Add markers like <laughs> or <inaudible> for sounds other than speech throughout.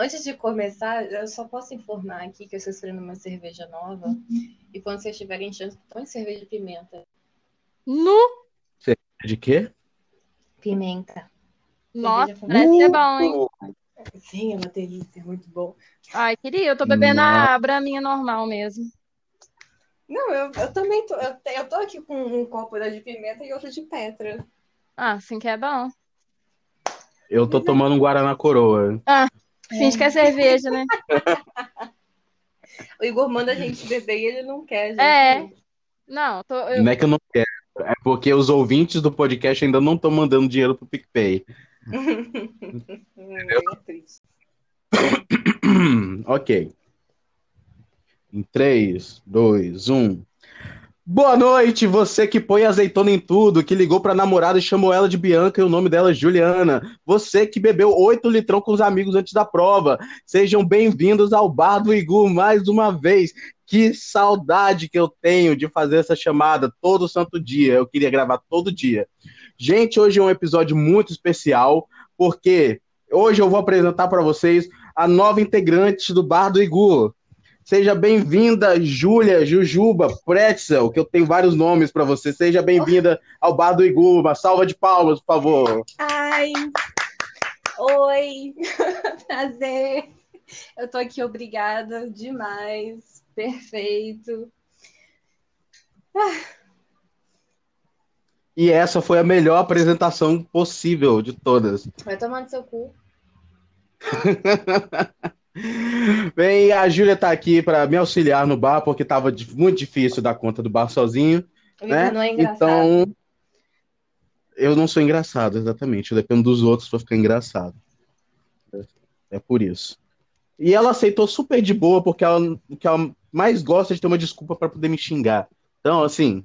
Antes de começar, eu só posso informar aqui que eu estou esperando uma cerveja nova. E quando vocês tiverem chance, põe cerveja de pimenta. Nu! De quê? Pimenta. Nossa, parece ser bom, hein? Sim, é uma delícia, é muito bom. Ai, queria, eu tô bebendo a braminha normal mesmo. Não, eu, eu também tô. Eu, eu tô aqui com um copo da de pimenta e outro de Petra. Ah, assim que é bom. Eu tô tomando um Guaraná Coroa. Finge que é cerveja, né? <laughs> O Igor manda a gente beber e ele não quer, gente. É. Não, tô, eu- Não é que eu não quero, é porque os ouvintes do podcast ainda não estão mandando dinheiro pro PicPay. <laughs> É triste. <coughs> ok. Em 3, 2, 1. Boa noite, você que põe azeitona em tudo, que ligou pra namorada e chamou ela de Bianca e o nome dela é Juliana. Você que bebeu 8 litrão com os amigos antes da prova. Sejam bem-vindos ao Bar do Igu mais uma vez. Que saudade que eu tenho de fazer essa chamada todo santo dia. Eu queria gravar todo dia. Gente, hoje é um episódio muito especial, porque hoje eu vou apresentar para vocês a nova integrante do Bar do Igu. Seja bem-vinda, Júlia, Jujuba, Pretzel, que eu tenho vários nomes para você. Seja bem-vinda ao Bar do Igu. Uma salva de palmas, por favor. Ai! Oi! <laughs> Prazer! Eu tô aqui, obrigada demais. Perfeito. E essa foi a melhor apresentação possível de todas. Vai tomar no seu cu. <laughs> Bem, a Júlia tá aqui para me auxiliar no bar, porque tava muito difícil dar conta do bar sozinho. Né? Não é engraçado. Então, eu não sou engraçado, exatamente. Eu dependo dos outros para ficar engraçado. É por isso. E ela aceitou super de boa, porque ela, que ela mais gosta é de ter uma desculpa para poder me xingar. Então, assim,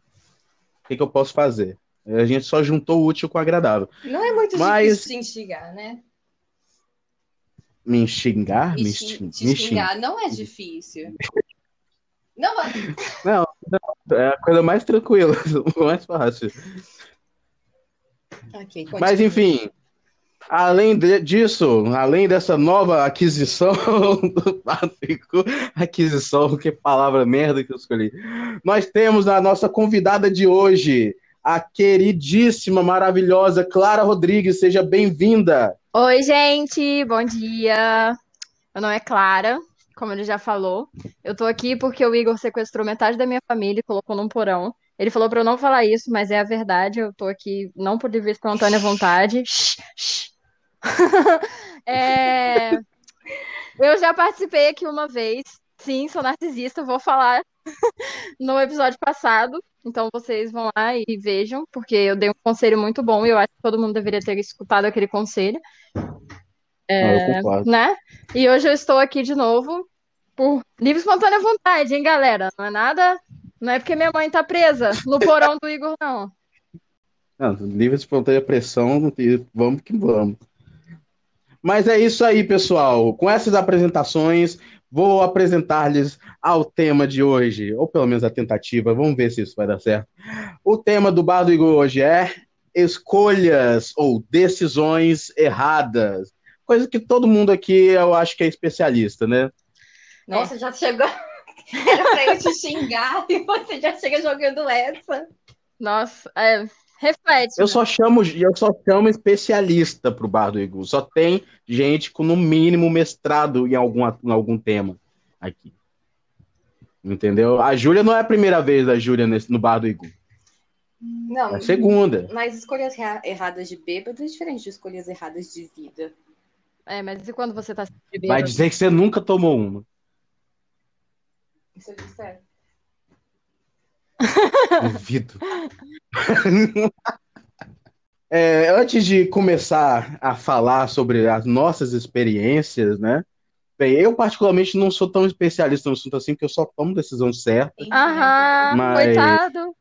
o que, que eu posso fazer? A gente só juntou o útil com o agradável. Não é muito Mas- difícil te instigar, né? Me xingar? Me, xing- me xingar. não é difícil. Não é. Não, <laughs> não, é a coisa mais tranquila, <laughs> mais fácil. Ok, Mas enfim, além de- disso, além dessa nova aquisição <laughs> do Patrico, aquisição, que palavra merda que eu escolhi. Nós temos a nossa convidada de hoje, a queridíssima, maravilhosa Clara Rodrigues. Seja bem-vinda. Oi, gente, bom dia. Meu nome é Clara, como ele já falou. Eu tô aqui porque o Igor sequestrou metade da minha família e colocou num porão. Ele falou pra eu não falar isso, mas é a verdade. Eu tô aqui não por livre espontânea vontade. <laughs> É, Eu já participei aqui uma vez. Sim, sou narcisista, vou falar no episódio passado. Então vocês vão lá e vejam, porque eu dei um conselho muito bom e eu acho que todo mundo deveria ter escutado aquele conselho. Eu concordo. né? E hoje eu estou aqui de novo por livre e espontânea vontade, hein, galera? Não é nada. Não é porque minha mãe tá presa no porão do Igor, não. Não, livre espontânea pressão, e vamos que vamos. Mas é isso aí, pessoal. Com essas apresentações, vou apresentar-lhes ao tema de hoje, ou pelo menos a tentativa. Vamos ver se isso vai dar certo. O tema do Bar do Igor hoje é escolhas ou decisões erradas. Coisa que todo mundo aqui eu acho que é especialista, né? Nossa, já chegou. Era <laughs> pra eu te xingar e você já chega jogando essa. Nossa, é, reflete. Eu só chamo, eu só chamo especialista pro Bar do Igor. Só tem gente com no mínimo mestrado em algum, em algum tema aqui. Entendeu? A Júlia não é a primeira vez da Júlia nesse- no Bar do Igor. Não, É a segunda. mas escolhas erradas de bêbado é diferente de escolhas erradas de vida. É, mas e quando você tá sempre Vai bêbado? dizer que você nunca tomou uma. Isso é disser. Duvido. <laughs> É, antes de começar a falar sobre as nossas experiências, né? Bem, eu particularmente não sou tão especialista no assunto assim, porque eu só tomo decisão certa. Aham, Mas- coitado.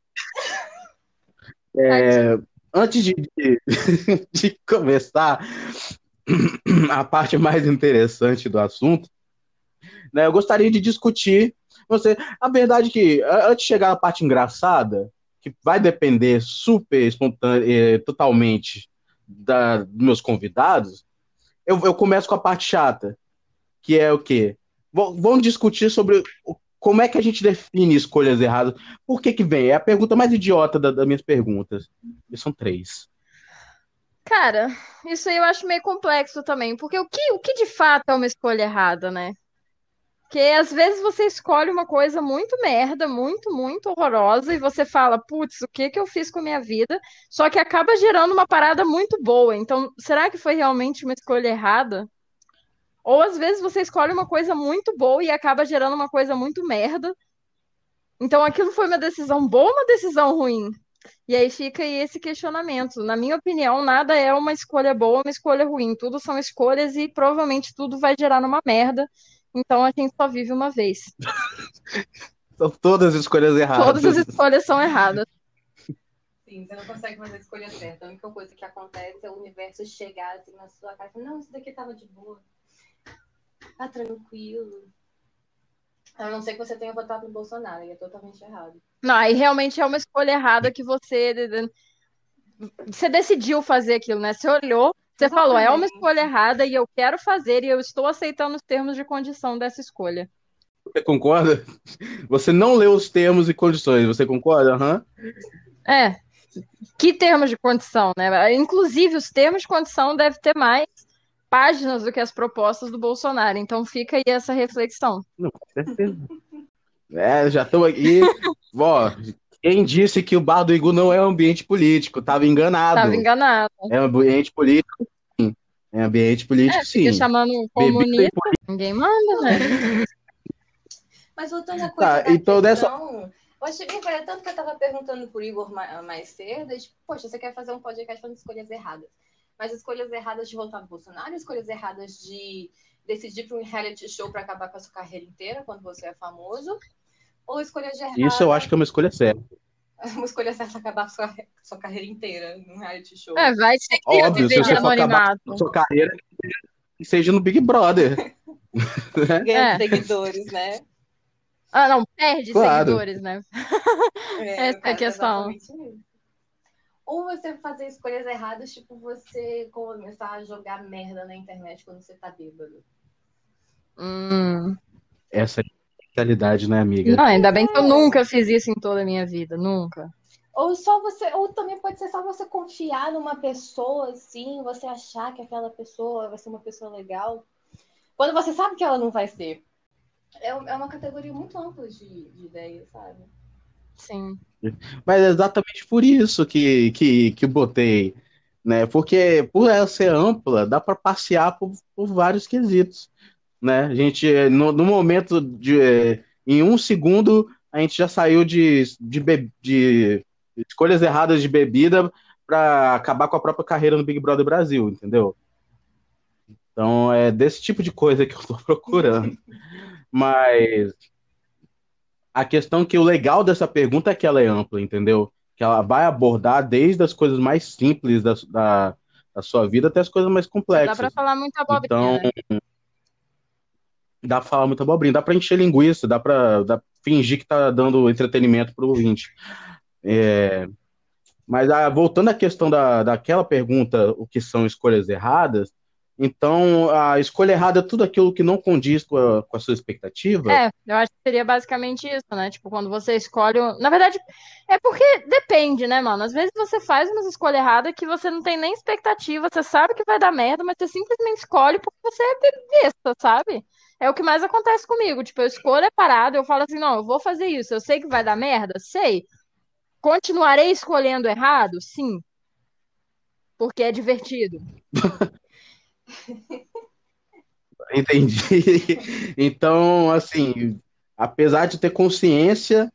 É, antes de, de, <laughs> de começar <clears throat> a parte mais interessante do assunto, né, eu gostaria de discutir você. A verdade é que, antes de chegar na parte engraçada, que vai depender super espontânea, eh, totalmente da, dos meus convidados, eu, eu começo com a parte chata. que é o quê? V vamos discutir sobre como é que a gente define escolhas erradas. Por que que vem? É a pergunta mais idiota da, das minhas perguntas. E são três. Cara, isso aí eu acho meio complexo também, porque o que, o que de fato é uma escolha errada, né? Porque às vezes você escolhe uma coisa muito merda, muito, muito horrorosa, e você fala, putz, o que que eu fiz com a minha vida? Só que acaba gerando uma parada muito boa. Então, será que foi realmente uma escolha errada? Ou às vezes você escolhe uma coisa muito boa e acaba gerando uma coisa muito merda. Então aquilo foi uma decisão boa ou uma decisão ruim? E aí fica aí esse questionamento. Na minha opinião, nada é uma escolha boa uma escolha ruim. Tudo são escolhas e provavelmente tudo vai gerar numa merda. Então a gente só vive uma vez. <laughs> São todas escolhas erradas. Todas as escolhas são erradas. Sim, você não consegue fazer a escolha certa. A única coisa que acontece é o universo chegar assim na sua casa e falar, não, isso daqui tava de boa. Tá tranquilo. A não ser que você tenha votado no Bolsonaro, e é totalmente errado. Não, aí realmente é uma escolha errada que você. Você decidiu fazer aquilo, né? Você olhou, você falou, é uma escolha errada e eu quero fazer e eu estou aceitando os termos de condição dessa escolha. Você concorda? Você não leu os termos e condições, você concorda? Uhum. É. Que termos de condição, né? Inclusive, os termos de condição devem ter mais páginas do que as propostas do Bolsonaro. Então fica aí essa reflexão. Não, com certeza. É, já estou aqui. <laughs> Ó, quem disse que o bar do Igu não é um ambiente político? Tava enganado. Tava enganado. É um ambiente político, sim. É um ambiente político, é, sim. chamando um comunista. Ninguém manda, né? <laughs> Mas voltando à coisa tá, então questão, dessa... eu achei bem velho, tanto que eu tava perguntando pro Igor mais cedo, e, tipo, poxa, você quer fazer um podcast falando escolhas erradas mas escolhas erradas de votar no Bolsonaro, escolhas erradas de decidir para um reality show para acabar com a sua carreira inteira quando você é famoso, ou escolhas erradas... Isso eu acho que é uma escolha certa. <laughs> uma escolha certa acabar com a sua, sua carreira inteira num reality show. É, vai ser Óbvio, se você for acabar sua carreira, seja no Big Brother. <laughs> Ganha é. seguidores, né? Ah, não, perde claro. seguidores, né? É, <laughs> Essa é a questão. Ou você fazer escolhas erradas, tipo você começar a jogar merda na internet quando você tá bêbado. Hum. Essa é a realidade, né, amiga? Não, ainda bem que eu nunca fiz isso em toda a minha vida, nunca. Ou só você, ou também pode ser só você confiar numa pessoa, assim, você achar que aquela pessoa vai ser uma pessoa legal, quando você sabe que ela não vai ser. É, é uma categoria muito ampla de, de ideias, sabe? Sim. Mas é exatamente por isso que, que, que botei, né? Porque por ela ser ampla, dá para passear por, por vários quesitos, né? A gente, no, no momento de, em um segundo, a gente já saiu de, de, de escolhas erradas de bebida para acabar com a própria carreira no Big Brother Brasil, entendeu? Então é desse tipo de coisa que eu estou <laughs> procurando. Mas a questão que o legal dessa pergunta é que ela é ampla, entendeu? Que ela vai abordar desde as coisas mais simples da, da, da sua vida até as coisas mais complexas. Dá pra falar muita abobrinha. Então, né? Dá pra falar muita abobrinha, dá pra encher linguiça, dá pra dá, fingir que tá dando entretenimento pro ouvinte. É, mas ah, voltando à questão da, daquela pergunta, o que são escolhas erradas, então, a escolha errada é tudo aquilo que não condiz com a, com a sua expectativa? É, eu acho que seria basicamente isso, né? Tipo, quando você escolhe. Na verdade, é porque depende, né, mano? Às vezes você faz uma escolha errada que você não tem nem expectativa, você sabe que vai dar merda, mas você simplesmente escolhe porque você é besta, sabe? É o que mais acontece comigo. Tipo, eu escolho a parada, eu falo assim, não, eu vou fazer isso, eu sei que vai dar merda, sei. Continuarei escolhendo errado? Sim. Porque é divertido. <laughs> Entendi. Então, assim, apesar de ter consciência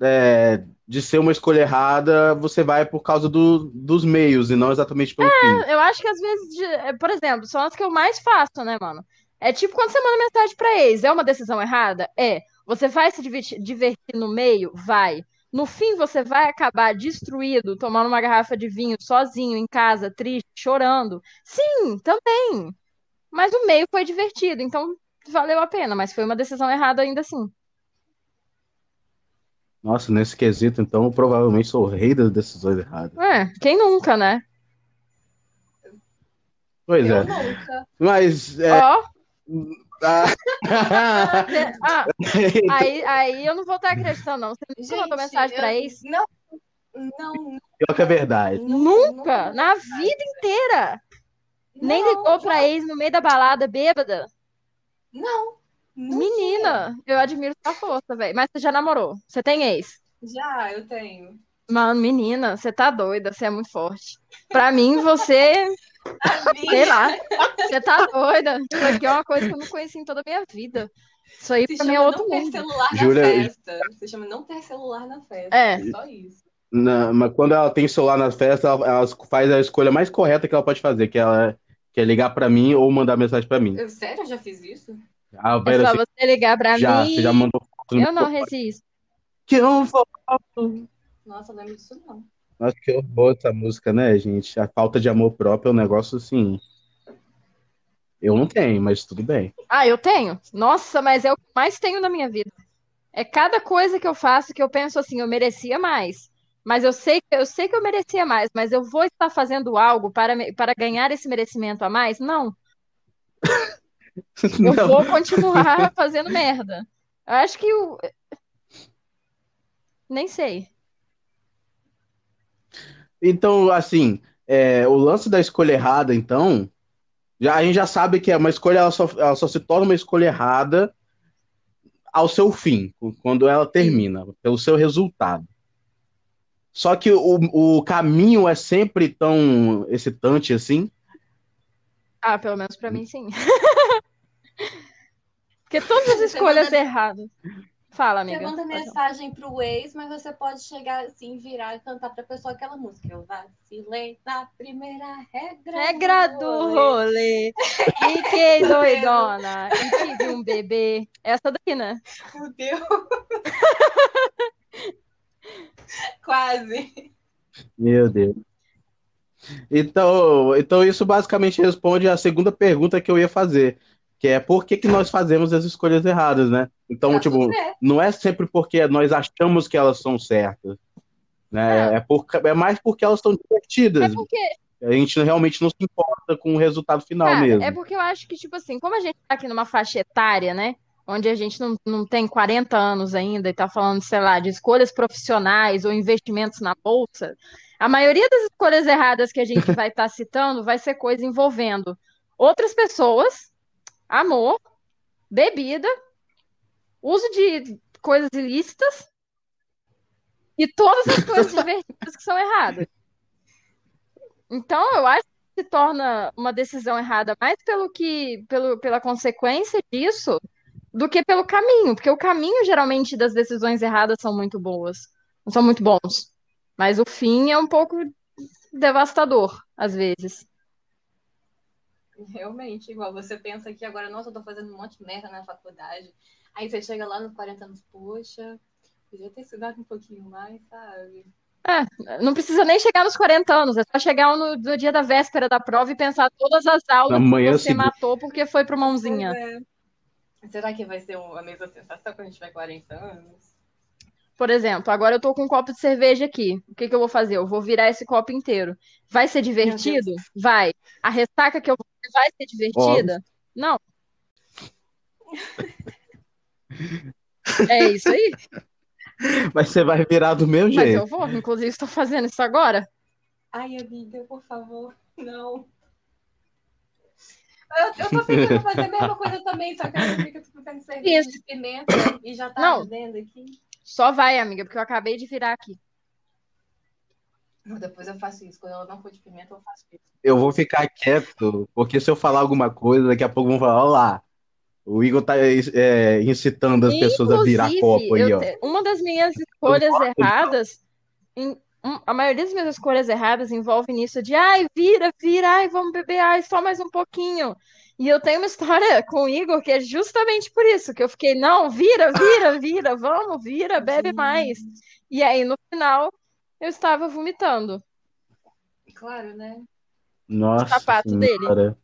é, de ser uma escolha errada, você vai por causa do, dos meios e não exatamente pelo é, fim. Eu acho que às vezes, é, por exemplo, são as que eu mais faço, né, mano? É tipo quando você manda mensagem pra ex, é uma decisão errada? É. Você vai se divertir, divertir no meio? Vai. No fim, você vai acabar destruído, tomando uma garrafa de vinho sozinho em casa, triste, chorando. Sim, também. Mas o meio foi divertido, então valeu a pena, mas foi uma decisão errada ainda assim. Nossa, nesse quesito, então, eu provavelmente sou o rei das decisões erradas. É, quem nunca, né? Pois eu é. Nunca. Mas. É... Oh. Ah. ah, <laughs> aí, aí eu não vou estar acreditando, não. Você nunca mandou mensagem eu, pra ex? Não, não. Pior que é verdade. Nunca, nunca na vida inteira. Não, Nem ligou pra ex no meio da balada, bêbada? Não. Menina, eu admiro sua força, velho. Mas você já namorou? Você tem ex? Já, eu tenho. Mano, menina, você tá doida, você é muito forte. Pra mim, você. Sei lá. Você tá doida. Isso aqui é uma coisa que eu não conheci em toda a minha vida. Isso aí Se pra mim é outro não mundo. ter celular Julia... na festa. Você chama não ter celular na festa. É. Só isso. Não, mas quando ela tem celular na festa, ela, ela, faz a escolha mais correta que ela pode fazer, que ela quer ligar pra mim ou mandar mensagem pra mim. Eu, sério? Eu já fiz isso? Ah, é só você ligar pra já, mim. Você já mandou Eu não resisto. Que eu foto. Nossa, lembro disso não. Nossa, que horror essa música, né, gente? A falta de amor próprio é um negócio assim. Eu não tenho, mas tudo bem. Ah, eu tenho. Nossa, mas é o que mais tenho na minha vida. É cada coisa que eu faço que eu penso assim, eu merecia mais. Mas eu sei, eu sei que eu merecia mais, mas eu vou estar fazendo algo para, para ganhar esse merecimento a mais? Não. <laughs> Eu não. vou continuar fazendo merda. Eu acho que eu... Nem sei. Então, assim, é, o lance da escolha errada, então, já, a gente já sabe que é uma escolha, ela só, ela só se torna uma escolha errada ao seu fim, quando ela termina, pelo seu resultado. Só que o, o caminho é sempre tão excitante assim. Ah, pelo menos para mim, sim. <laughs> Porque todas as escolhas erradas. Fala, amiga. Você manda mensagem pro ex, mas você pode chegar assim, virar e cantar pra pessoa aquela música. Eu vacilei na primeira regra. Regra do rolê. <laughs> Fiquei doidona. E tive um bebê. Essa daqui, né? Fudeu. <laughs> Quase. Meu Deus. Então, então, isso basicamente responde a segunda pergunta que eu ia fazer que é por que, que nós fazemos as escolhas erradas, né? Então, tá tipo, não é sempre porque nós achamos que elas são certas, né? É, é, por, é mais porque elas estão divertidas. É porque... A gente realmente não se importa com o resultado final Cara, mesmo. É porque eu acho que, tipo assim, como a gente tá aqui numa faixa etária, né? Onde a gente não, não tem 40 anos ainda e tá falando, sei lá, de escolhas profissionais ou investimentos na bolsa, a maioria das escolhas erradas que a gente vai estar tá <laughs> citando vai ser coisa envolvendo outras pessoas amor, bebida, uso de coisas ilícitas e todas as coisas <laughs> divertidas que são erradas. Então, eu acho que se torna uma decisão errada mais pelo que, pelo, pela consequência disso do que pelo caminho, porque o caminho geralmente das decisões erradas são muito boas, são muito bons, mas o fim é um pouco devastador às vezes. Realmente, igual você pensa que agora, nossa, eu tô fazendo um monte de merda na faculdade. Aí você chega lá nos 40 anos, poxa, podia ter estudado um pouquinho mais, sabe? É, não precisa nem chegar nos 40 anos, é só chegar no, no dia da véspera da prova e pensar todas as aulas que você matou porque foi pro mãozinha. É. Será que vai ser a mesma sensação quando a gente tiver 40 anos? Por exemplo, agora eu tô com um copo de cerveja aqui. O que, que eu vou fazer? Eu vou virar esse copo inteiro. Vai ser divertido? Vai. A ressaca que eu vou ter vai ser divertida? Óbvio. Não. <laughs> é isso aí. <laughs> Mas você vai virar do mesmo jeito. Mas eu vou, inclusive estou fazendo isso agora. Ai, amiga, por favor, não. Eu, eu tô tentando fazer a mesma coisa também, só que eu fico fazendo cerveja de pimenta e já tá não. ardendo aqui. Só vai, amiga, porque eu acabei de virar aqui. Depois eu faço isso. Quando ela não for de pimenta, eu faço isso. Eu vou ficar quieto, porque se eu falar alguma coisa, daqui a pouco vão falar, olha lá. O Igor tá é, incitando as Inclusive, pessoas a virar copo aí, ó. Uma das minhas escolhas erradas, em, um, a maioria das minhas escolhas erradas envolve nisso de ai, vira, vira, ai, vamos beber, ai, só mais um pouquinho. E eu tenho uma história <laughs> com o Igor que é justamente por isso, que eu fiquei, não, vira, vira, <laughs> vira, vamos, vira, bebe mais. E aí, no final, eu estava vomitando. Claro, né? Nossa. O sapato senhora. dele.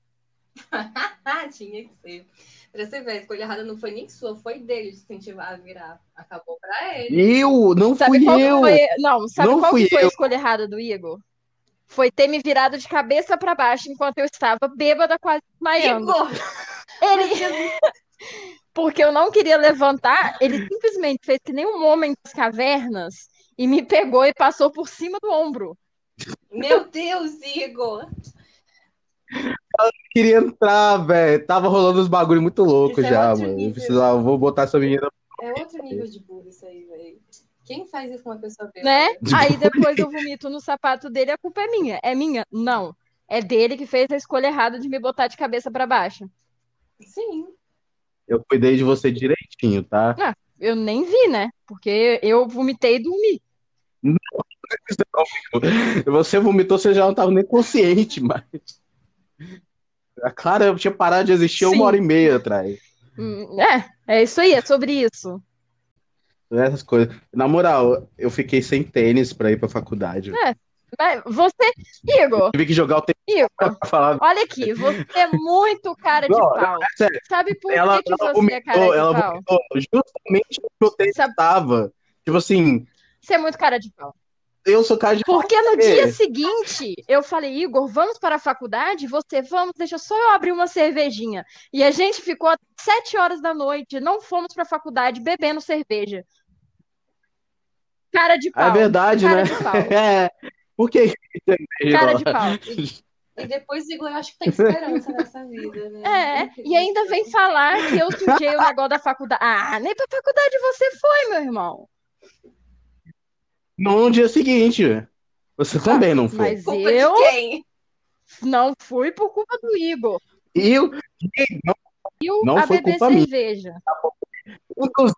<laughs> Tinha que ser. Pra você ver, a escolha errada não foi nem sua, foi dele de incentivar a virar. Acabou pra ele. Eu? Não sabe fui eu. Foi... Não, sabe não qual foi eu. a escolha errada do Igor? foi ter me virado de cabeça para baixo enquanto eu estava bêbada, quase desmaiando. Igor! Ele. <laughs> porque eu não queria levantar, ele simplesmente fez que nem um homem das cavernas e me pegou e passou por cima do ombro. Meu Deus, Igor! Eu queria entrar, velho. Tava rolando uns bagulho muito louco é já, mano. Precisava, vou botar essa menina. É outro nível de burro isso aí, velho. Quem faz isso com uma pessoa bêbada? Né? Aí depois eu vomito no sapato dele, a culpa é minha. É minha? Não. É dele que fez a escolha errada de me botar de cabeça para baixo. Sim. Eu cuidei de você direitinho, tá? Ah, eu nem vi, né? Porque eu vomitei e dormi. Não, você vomitou, você já não estava nem consciente, mas. A Clara tinha parado de existir Sim. uma hora e meia atrás. Hum, é, é isso aí, é sobre isso. Essas coisas. Na moral, eu fiquei sem tênis pra ir pra faculdade. É. Você, Igor. Tive que jogar o tênis Igor, falar. Olha aqui, você é muito cara de não, pau. É Sabe por ela, que, que você vomitou, é cara de ela pau? Vomitou justamente o tênis Sabe... tava. Tipo assim. Você é muito cara de pau. Eu sou cara de Porque no dia seguinte, eu falei, Igor, vamos para a faculdade? Você, vamos, deixa só eu abrir uma cervejinha. E a gente ficou até sete horas da noite, não fomos para a faculdade bebendo cerveja. Cara de é pau. É verdade, cara né? De pau. <laughs> É. Por que? Cara de pau. E depois Igor, eu acho que tem esperança nessa vida, né? É, e ainda vem falar que eu sujei o negócio da faculdade. Ah, nem pra faculdade você foi, meu irmão. No dia seguinte. Você também não foi. Mas culpa eu não fui por culpa do Igor. Eu não, eu não foi culpa cerveja. minha. Inclusive,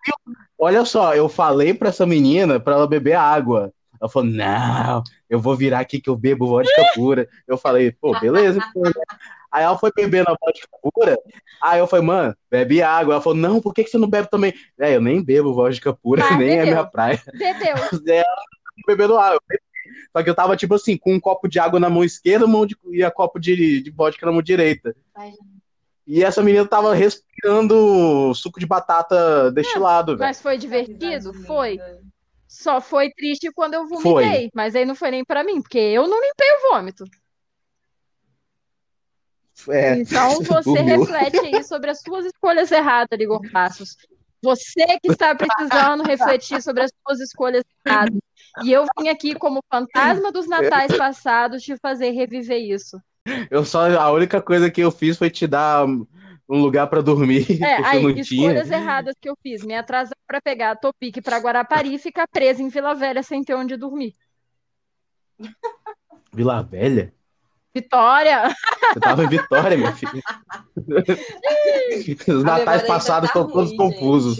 olha só, eu falei para essa menina para ela beber água. Ela falou: Não, eu vou virar aqui que eu bebo vodka pura. Eu falei: Pô, beleza. <laughs> Aí ela foi bebendo a vodka pura. Aí eu falei: Mano, bebe água. Ela falou: Não, por que, que você não bebe também? É, eu nem bebo vodka pura, <laughs> nem bebeu. é minha praia. Bebeu. <laughs> Ela bebendo água. Só que eu tava, tipo assim, com um copo de água na mão esquerda mão de, e a copo de, de vodka na mão direita. Ai, e essa menina tava respirando suco de batata destilado, velho. Mas foi divertido? Foi. Só foi triste quando eu vomitei. Foi. Mas aí não foi nem para mim, porque eu não limpei o vômito. É, então <laughs> você reflete aí sobre as suas escolhas erradas, Igor Passos. Você que está precisando <laughs> refletir sobre as suas escolhas erradas. E eu vim aqui como fantasma dos natais <laughs> passados te fazer reviver isso. Eu só a única coisa que eu fiz foi te dar um lugar para dormir. É, aí, escolhas tinha. erradas que eu fiz. Me atrasar para pegar a Topic para Guarapari e ficar presa em Vila Velha sem ter onde dormir. Vila Velha? Vitória! Você tava em Vitória, meu filho. <laughs> Os natais passados estão tá todos gente. confusos.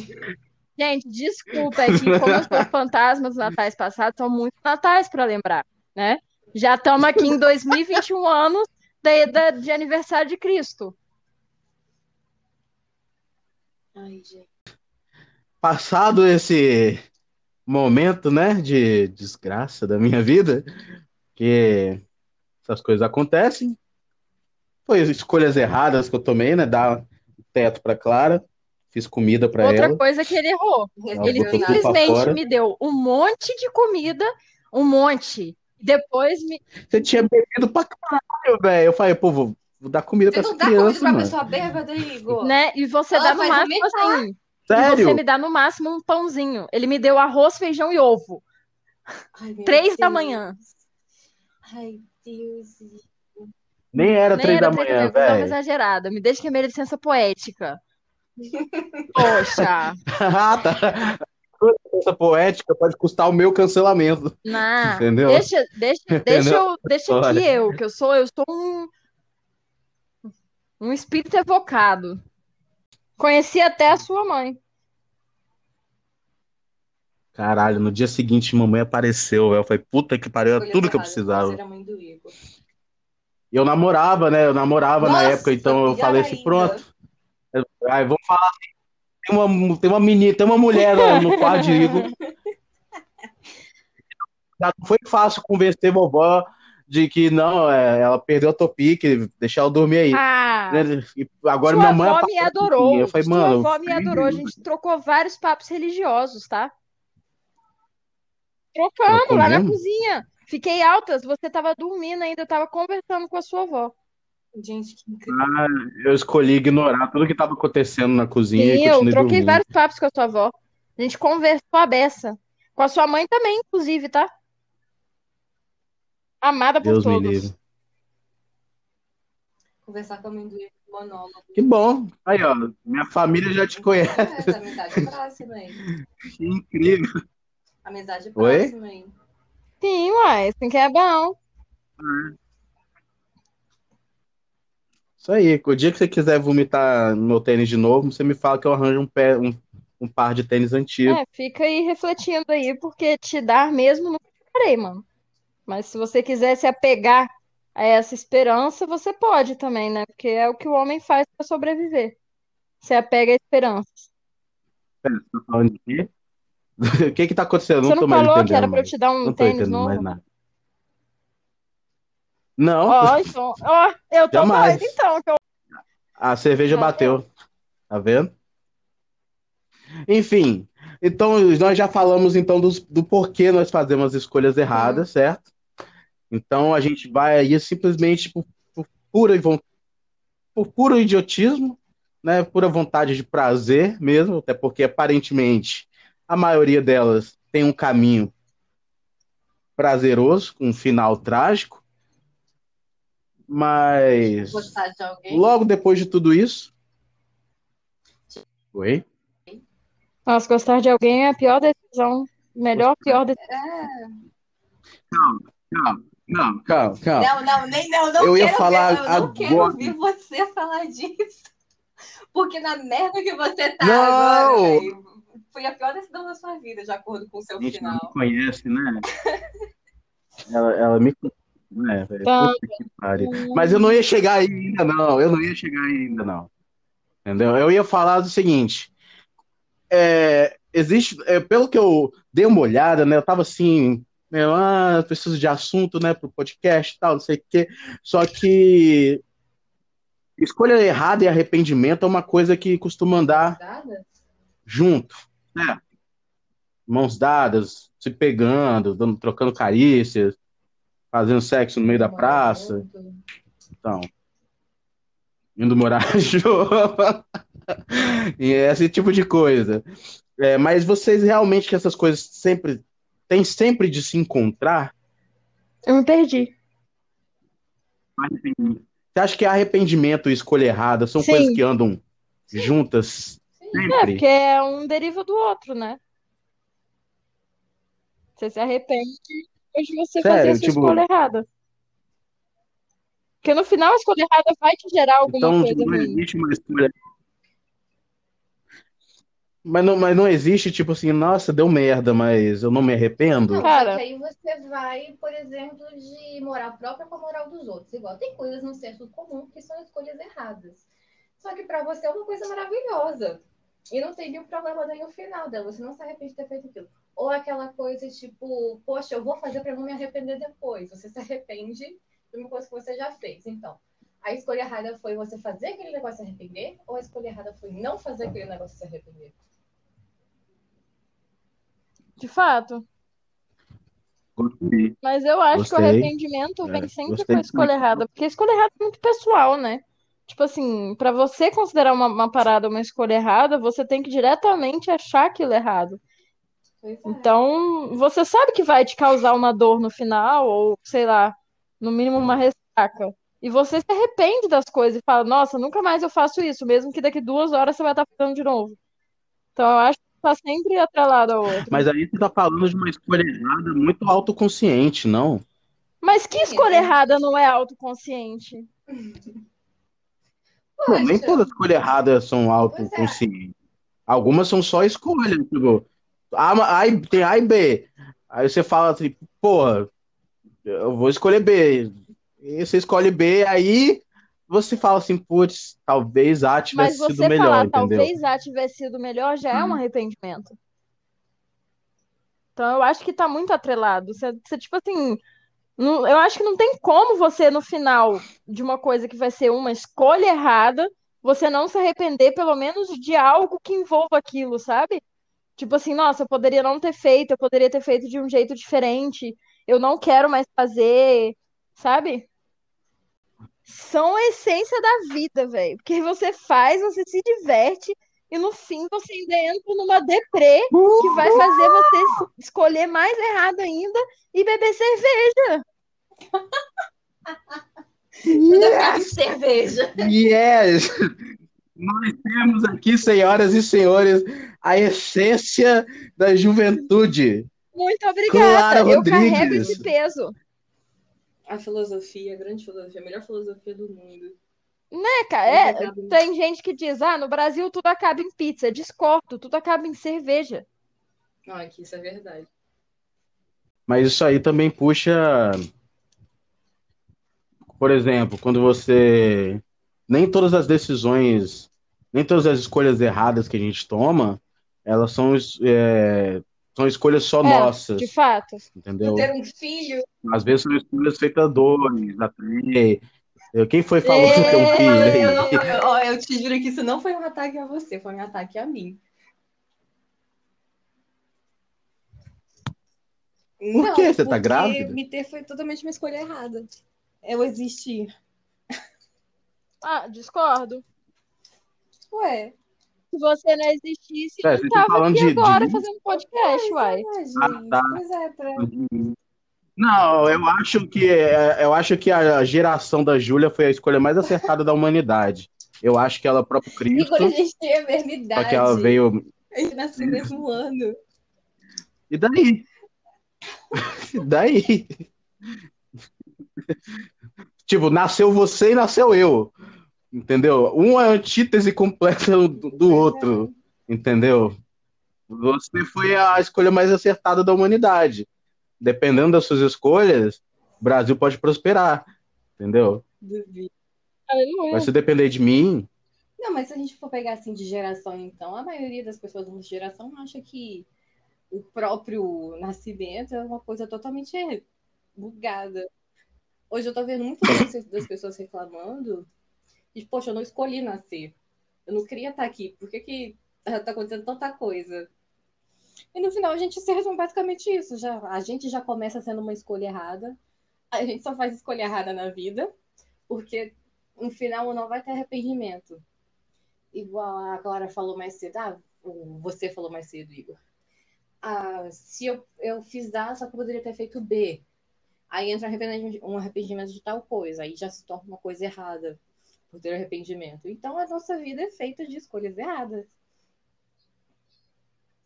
Gente, desculpa, é que como eu sou fantasma dos natais passados, são muitos natais para lembrar, né? Já estamos aqui em 2021 anos de, de, de aniversário de Cristo. Ai, gente. Passado esse momento, né, de desgraça da minha vida, que essas coisas acontecem. Foi escolhas erradas que eu tomei, né, dar teto para Clara, fiz comida para ela. Outra coisa que ele errou, ele simplesmente me deu um monte de comida, um monte. Depois me. Você tinha bebido pra caralho, velho. Eu falei, pô, vou, vou dar comida para essa criança. Você não dá comida pra pessoa bêbada, Igor. Né? E você Ela dá no máximo assim. Sério? E você me dá no máximo um pãozinho. Ele me deu arroz, feijão e ovo. Ai, três Deus. da manhã. Ai, Deus. Nem era três da manhã, velho. exagerada. Me deixa que a minha licença poética. Poxa. <laughs> ah, tá. Essa poética pode custar o meu cancelamento. Não. Entendeu? Deixa, deixa, deixa, eu, deixa aqui eu, que eu sou, eu sou um, um espírito evocado. Conheci até a sua mãe. Caralho, no dia seguinte mamãe apareceu, eu falei, puta que pariu, era tudo que eu precisava. Eu namorava, né? Eu namorava Nossa, na época, então eu falei assim, pronto. Aí vamos falar assim, tem uma, tem uma menina, tem uma mulher no, no quarto de Igor. <laughs> Não foi fácil convencer vovó de que não, é, ela perdeu a Topic, deixar eu dormir aí. Ah, né? agora minha mãe. Sua avó me adorou. Eu falei, mano, avó me adorou. A gente trocou vários papos religiosos, tá? Trocando lá na cozinha. Fiquei altas, você tava dormindo ainda, eu tava conversando com a sua avó. Gente, que incrível. Ah, eu escolhi ignorar tudo que estava acontecendo na cozinha Sim, e eu troquei dormindo. vários papos com a sua avó. A gente conversou a beça. Com a sua mãe também, inclusive, tá? Amada por Deus me todos. livre. Conversar com a mãe do Igor, monólogo. Que bom. Aí, ó, minha família já te conhece. É, amizade próxima aí. Que incrível. Amizade Oi? próxima aí. Sim, uai, assim que é bom. Isso aí. O dia que você quiser vomitar no meu tênis de novo, você me fala que eu arranjo um, pé, um, um par de tênis antigo. É, fica aí refletindo aí, porque te dar mesmo não ficarei, mano. Mas se você quiser se apegar a essa esperança, você pode também, né? Porque é o que o homem faz para sobreviver. Se apega à esperança. Pera, você tá falando de quê? <laughs> O que que tá acontecendo? Eu Você não não tô mais falou que entendendo era para eu mais. te dar um Não tênis entendendo mais novo? nada. Não, Ó, então, ó, eu tô doida então, eu a cerveja Bateu. Tá vendo? Enfim, então nós já falamos então dos- do, porquê nós fazemos as escolhas erradas, certo? Então a gente vai aí simplesmente por, por pura, por puro idiotismo, né? Pura vontade de prazer mesmo, até porque aparentemente a maioria delas tem um caminho prazeroso, com um final trágico, mas Gostar de alguém. logo depois de tudo isso. Oi? Nossa, gostar de alguém é a pior decisão. Melhor, pior decisão. É. Calma, não, calma, calma. Não, não, nem não, não Eu ia quero falar ver, eu não quero agora. ouvir você falar disso. Porque na merda que você tá Não! agora, velho, foi a pior decisão da sua vida, de acordo com o seu A gente não final. conhece, né? <laughs> Ela, ela me conhece, né, velho? Tá. Mas eu não ia chegar aí ainda, não. Eu não ia chegar aí ainda, não. Entendeu? Eu ia falar do seguinte. É, existe, é, pelo que eu dei uma olhada, né? Eu tava assim, meu, ah, preciso de assunto, né, pro podcast e tal, não sei o quê. Só que escolha errada e arrependimento é uma coisa que costuma andar junto, né? Mãos dadas, se pegando, dando, trocando carícias, fazendo sexo no meio da praça, então, indo morar <laughs> junto, e esse tipo de coisa. É, mas vocês realmente que essas coisas sempre têm sempre de se encontrar? Eu me perdi. Você acha que arrependimento e escolha errada são Sim. coisas que andam juntas Sim. É, sempre? porque é um deriva do outro, né? Você se arrepende depois de você Sério, fazer essa tipo- escolha errada. Porque no final a escolha errada vai te gerar alguma Então, coisa tipo, não ruim. existe uma escolha. Mas não, mas não existe, tipo assim, nossa, deu merda, mas eu não me arrependo. Não, Cara. aí você vai, por exemplo, de moral própria com a moral dos outros. Igual tem coisas no senso comum que são escolhas erradas. Só que pra você é uma coisa maravilhosa. E não tem nenhum problema daí no final dela. Você não se arrepende de ter feito aquilo. Ou aquela coisa tipo, poxa, eu vou fazer pra não me arrepender depois. Você se arrepende de uma coisa que você já fez. Então, a escolha errada foi você fazer aquele negócio e se arrepender? Ou a escolha errada foi não fazer aquele negócio e se arrepender? De fato. Gostei. Mas eu acho que o Gostei. arrependimento vem É, sempre gostei com a escolha errada. Porque a escolha errada é muito pessoal, né? Tipo assim, pra você considerar uma, uma parada uma escolha errada, você tem que diretamente achar aquilo errado. É. Então, você sabe que vai te causar uma dor no final, ou sei lá, no mínimo uma ressaca. E você se arrepende das coisas e fala, nossa, nunca mais eu faço isso, mesmo que daqui duas horas você vai estar fazendo de novo. Então, eu acho que tá sempre atrelado ao outro. Mas aí você tá falando de uma escolha errada muito autoconsciente, não? Mas que escolha errada não é autoconsciente? <laughs> Não, nem as escolhas erradas são autoconscientes. Algumas são só escolhas, tipo, A, A tem A e B. Aí você fala assim, porra, eu vou escolher B. E você escolhe B, aí você fala assim, putz, talvez A Mas tivesse sido você melhor, falar entendeu? talvez A tivesse sido melhor já é um arrependimento. Então eu acho que tá muito atrelado. Você, você, tipo assim, não- eu acho que não tem como você, no final de uma coisa que vai ser uma escolha errada, você não se arrepender, pelo menos, de algo que envolva aquilo, sabe? Tipo assim, nossa, eu poderia não ter feito, eu poderia ter feito de um jeito diferente, eu não quero mais fazer, sabe? são a essência da vida, velho. Porque você faz, você se diverte e no fim você ainda entra numa deprê que vai fazer você escolher mais errado ainda e beber cerveja. <laughs> yes! cerveja. Yes! Nós temos aqui, senhoras e senhores, a essência da juventude. Muito obrigada. Eu carrego esse peso. A filosofia, a grande filosofia, a melhor filosofia do mundo. Né, cara? É, tem gente que diz, ah, no Brasil tudo acaba em pizza. Discordo, tudo acaba em cerveja. Não, aqui isso é verdade. Mas isso aí também puxa. Por exemplo, quando você. Nem todas as decisões, nem todas as escolhas erradas que a gente toma, elas são é, são escolhas só é, nossas. De fato. Entendeu? Ter um filho. Às vezes são escolhas feitas dois, até. Quem foi falou que tem um filho? Eu, eu, eu, eu, te juro que isso não foi um ataque a você, foi um ataque a mim. Por não, que? Você tá grávida? Me ter foi totalmente uma escolha errada. Eu existir. Ah, discordo. Ué, se você não existisse, é, não tava tá aqui de, agora de... fazendo podcast, uai. Ah, tá. é, pra... Não, eu acho que é, eu acho que a geração da Júlia foi a escolha mais acertada da humanidade. Eu acho que ela próprio Cristo. Igor, a gente tem a mesma idade. Só que ela veio. A gente nasceu no mesmo ano. E daí? e daí? tipo, nasceu você e nasceu eu. Entendeu? Um é antítese completa do, do outro. Entendeu? Você foi a escolha mais acertada da humanidade. Dependendo das suas escolhas, o Brasil pode prosperar. Entendeu? Duvido. Mas se depender de mim. Não, mas se a gente for pegar assim de geração, então, a maioria das pessoas da nossa geração acha que o próprio nascimento é uma coisa totalmente bugada. Hoje eu tô vendo muitas <coughs> das pessoas reclamando e, poxa, eu não escolhi nascer. Eu não queria estar aqui. Por que, que tá acontecendo tanta coisa? E no final a gente se resume basicamente isso. Já, a gente já começa sendo uma escolha errada. A gente só faz escolha errada na vida, porque no final não vai ter arrependimento. Igual a Clara falou mais cedo, ah, você falou mais cedo, Igor. Ah, se eu, eu fiz A, só que eu poderia ter feito B. Aí entra um arrependimento de tal coisa, aí já se torna uma coisa errada por ter arrependimento. Então a nossa vida é feita de escolhas erradas.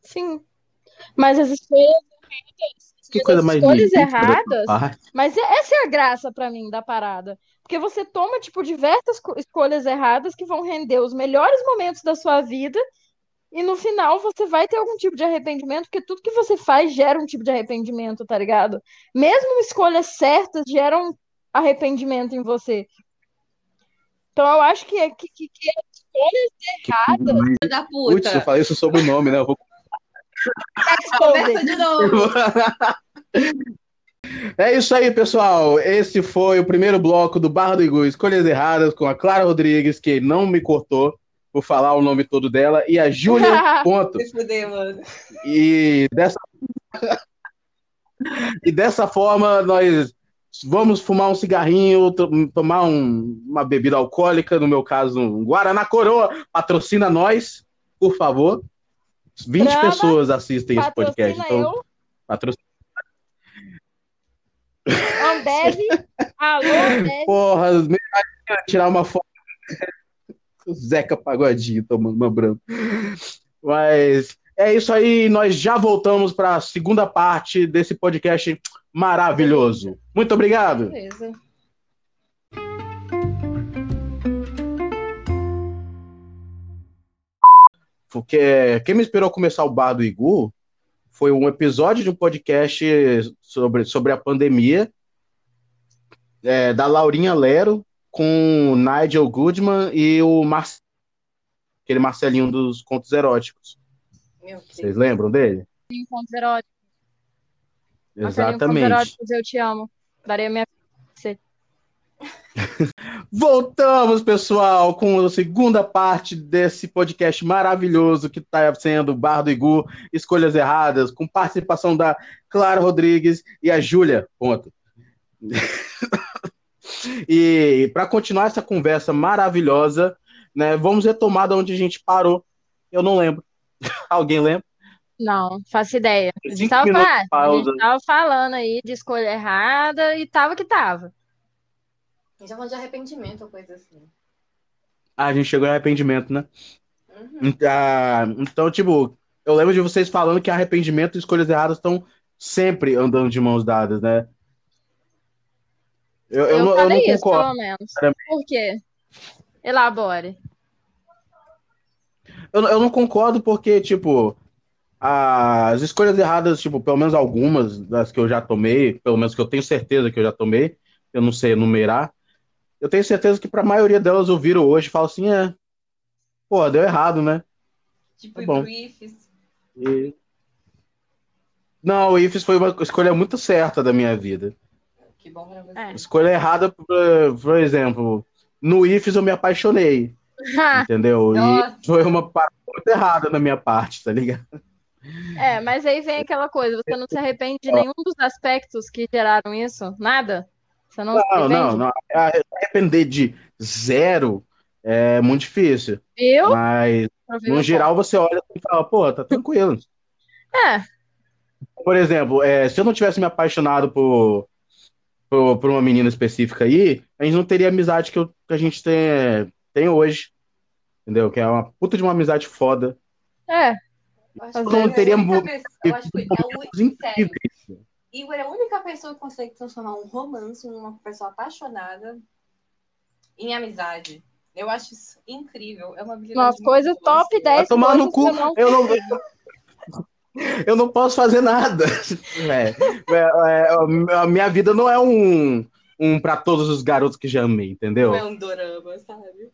Sim. Mas as escolhas erradas. Que coisa mais escolhas erradas. Mas essa é a graça para mim da parada. Porque você toma, tipo, diversas escolhas erradas que vão render os melhores momentos da sua vida. E no final você vai ter algum tipo de arrependimento, porque tudo que você faz gera um tipo de arrependimento, tá ligado? Mesmo escolhas certas geram arrependimento em você. Então eu acho que, é, que, que, que é escolhas erradas da puta. Putz, eu falei isso sobre o nome, né? Eu vou... Conversa de novo. <laughs> É isso aí, pessoal. Esse foi o primeiro bloco do Barra do Igu, Escolhas Erradas, com a Clara Rodrigues, que não me cortou por falar o nome todo dela, e a Júlia <laughs> Ponto. E dessa... <laughs> e dessa forma, nós Vamos fumar um cigarrinho, tomar um, uma bebida alcoólica, no meu caso, um Guaraná Coroa. Patrocina nós, por favor. 20 Brava, pessoas assistem esse podcast. Então, patrocina. Ambev. Alô, Ambev. Porra, tirar uma foto. Zeca Pagodinho tomando uma branca. Mas é isso aí, nós já voltamos para a segunda parte desse podcast maravilhoso. Muito obrigado. Beleza. Porque quem me esperou começar o bar do Igu foi um episódio de um podcast sobre, sobre a pandemia é, da Laurinha Lero com o Nigel Goodman e o Mar... aquele Marcelinho dos contos eróticos. Vocês lembram dele? Sim, contos eróticos. Exatamente. Eu te amo. Darei a minha <laughs> Voltamos, pessoal, com a segunda parte desse podcast maravilhoso que está sendo Bar do Igu, Escolhas Erradas, com participação da Clara Rodrigues e a Júlia. Ponto. <laughs> E para continuar essa conversa maravilhosa, né, vamos retomar de onde a gente parou. Eu não lembro. <laughs> Alguém lembra? Não, faço ideia. A gente, tava, a gente tava falando aí de escolha errada e tava que tava. A gente falando de arrependimento ou coisa assim. Ah, a gente chegou em arrependimento, né? Uhum. Ah, então, tipo, eu lembro de vocês falando que arrependimento e escolhas erradas estão sempre andando de mãos dadas, né? Eu, eu, eu não, eu não isso, concordo. Pelo menos. Por quê? Elabore. Eu, eu não concordo porque, tipo, as escolhas erradas, tipo, pelo menos algumas das que eu já tomei, pelo menos que eu tenho certeza que eu já tomei, eu não sei enumerar, eu tenho certeza que para a maioria delas eu viro hoje e falo assim, é, pô, deu errado, né? Tipo, tá bom. IFES. E... Não, o IFES foi uma escolha muito certa da minha vida. Que bom pra você. É. Escolha errada, por, por exemplo, no IFES eu me apaixonei. <laughs> entendeu? Nossa. E foi uma parte muito errada na minha parte, tá ligado? É, mas aí vem aquela coisa, você não se arrepende de nenhum dos aspectos que geraram isso? Nada? Você não, não, não, não. Arrepender de zero é muito difícil. Eu? Mas, no geral, você olha e fala, pô, tá tranquilo. É. Por exemplo, é, se eu não tivesse me apaixonado por, por, por, uma menina específica aí, a gente não teria a amizade que, eu, que a gente tem, tem hoje. Entendeu? Que é uma puta de uma amizade foda. É. Eu não teria muito. Eu acho que é incríveis. Igor é a única pessoa que consegue transformar um romance em uma pessoa apaixonada em amizade. Eu acho isso incrível. É uma habilidade. Uma coisa top 10. Vai tomar no cu. Não... Eu não. Eu não posso fazer nada. <laughs> É, é, é, a minha vida não é um, um para todos os garotos que já amei, entendeu? Não é um dorama, sabe?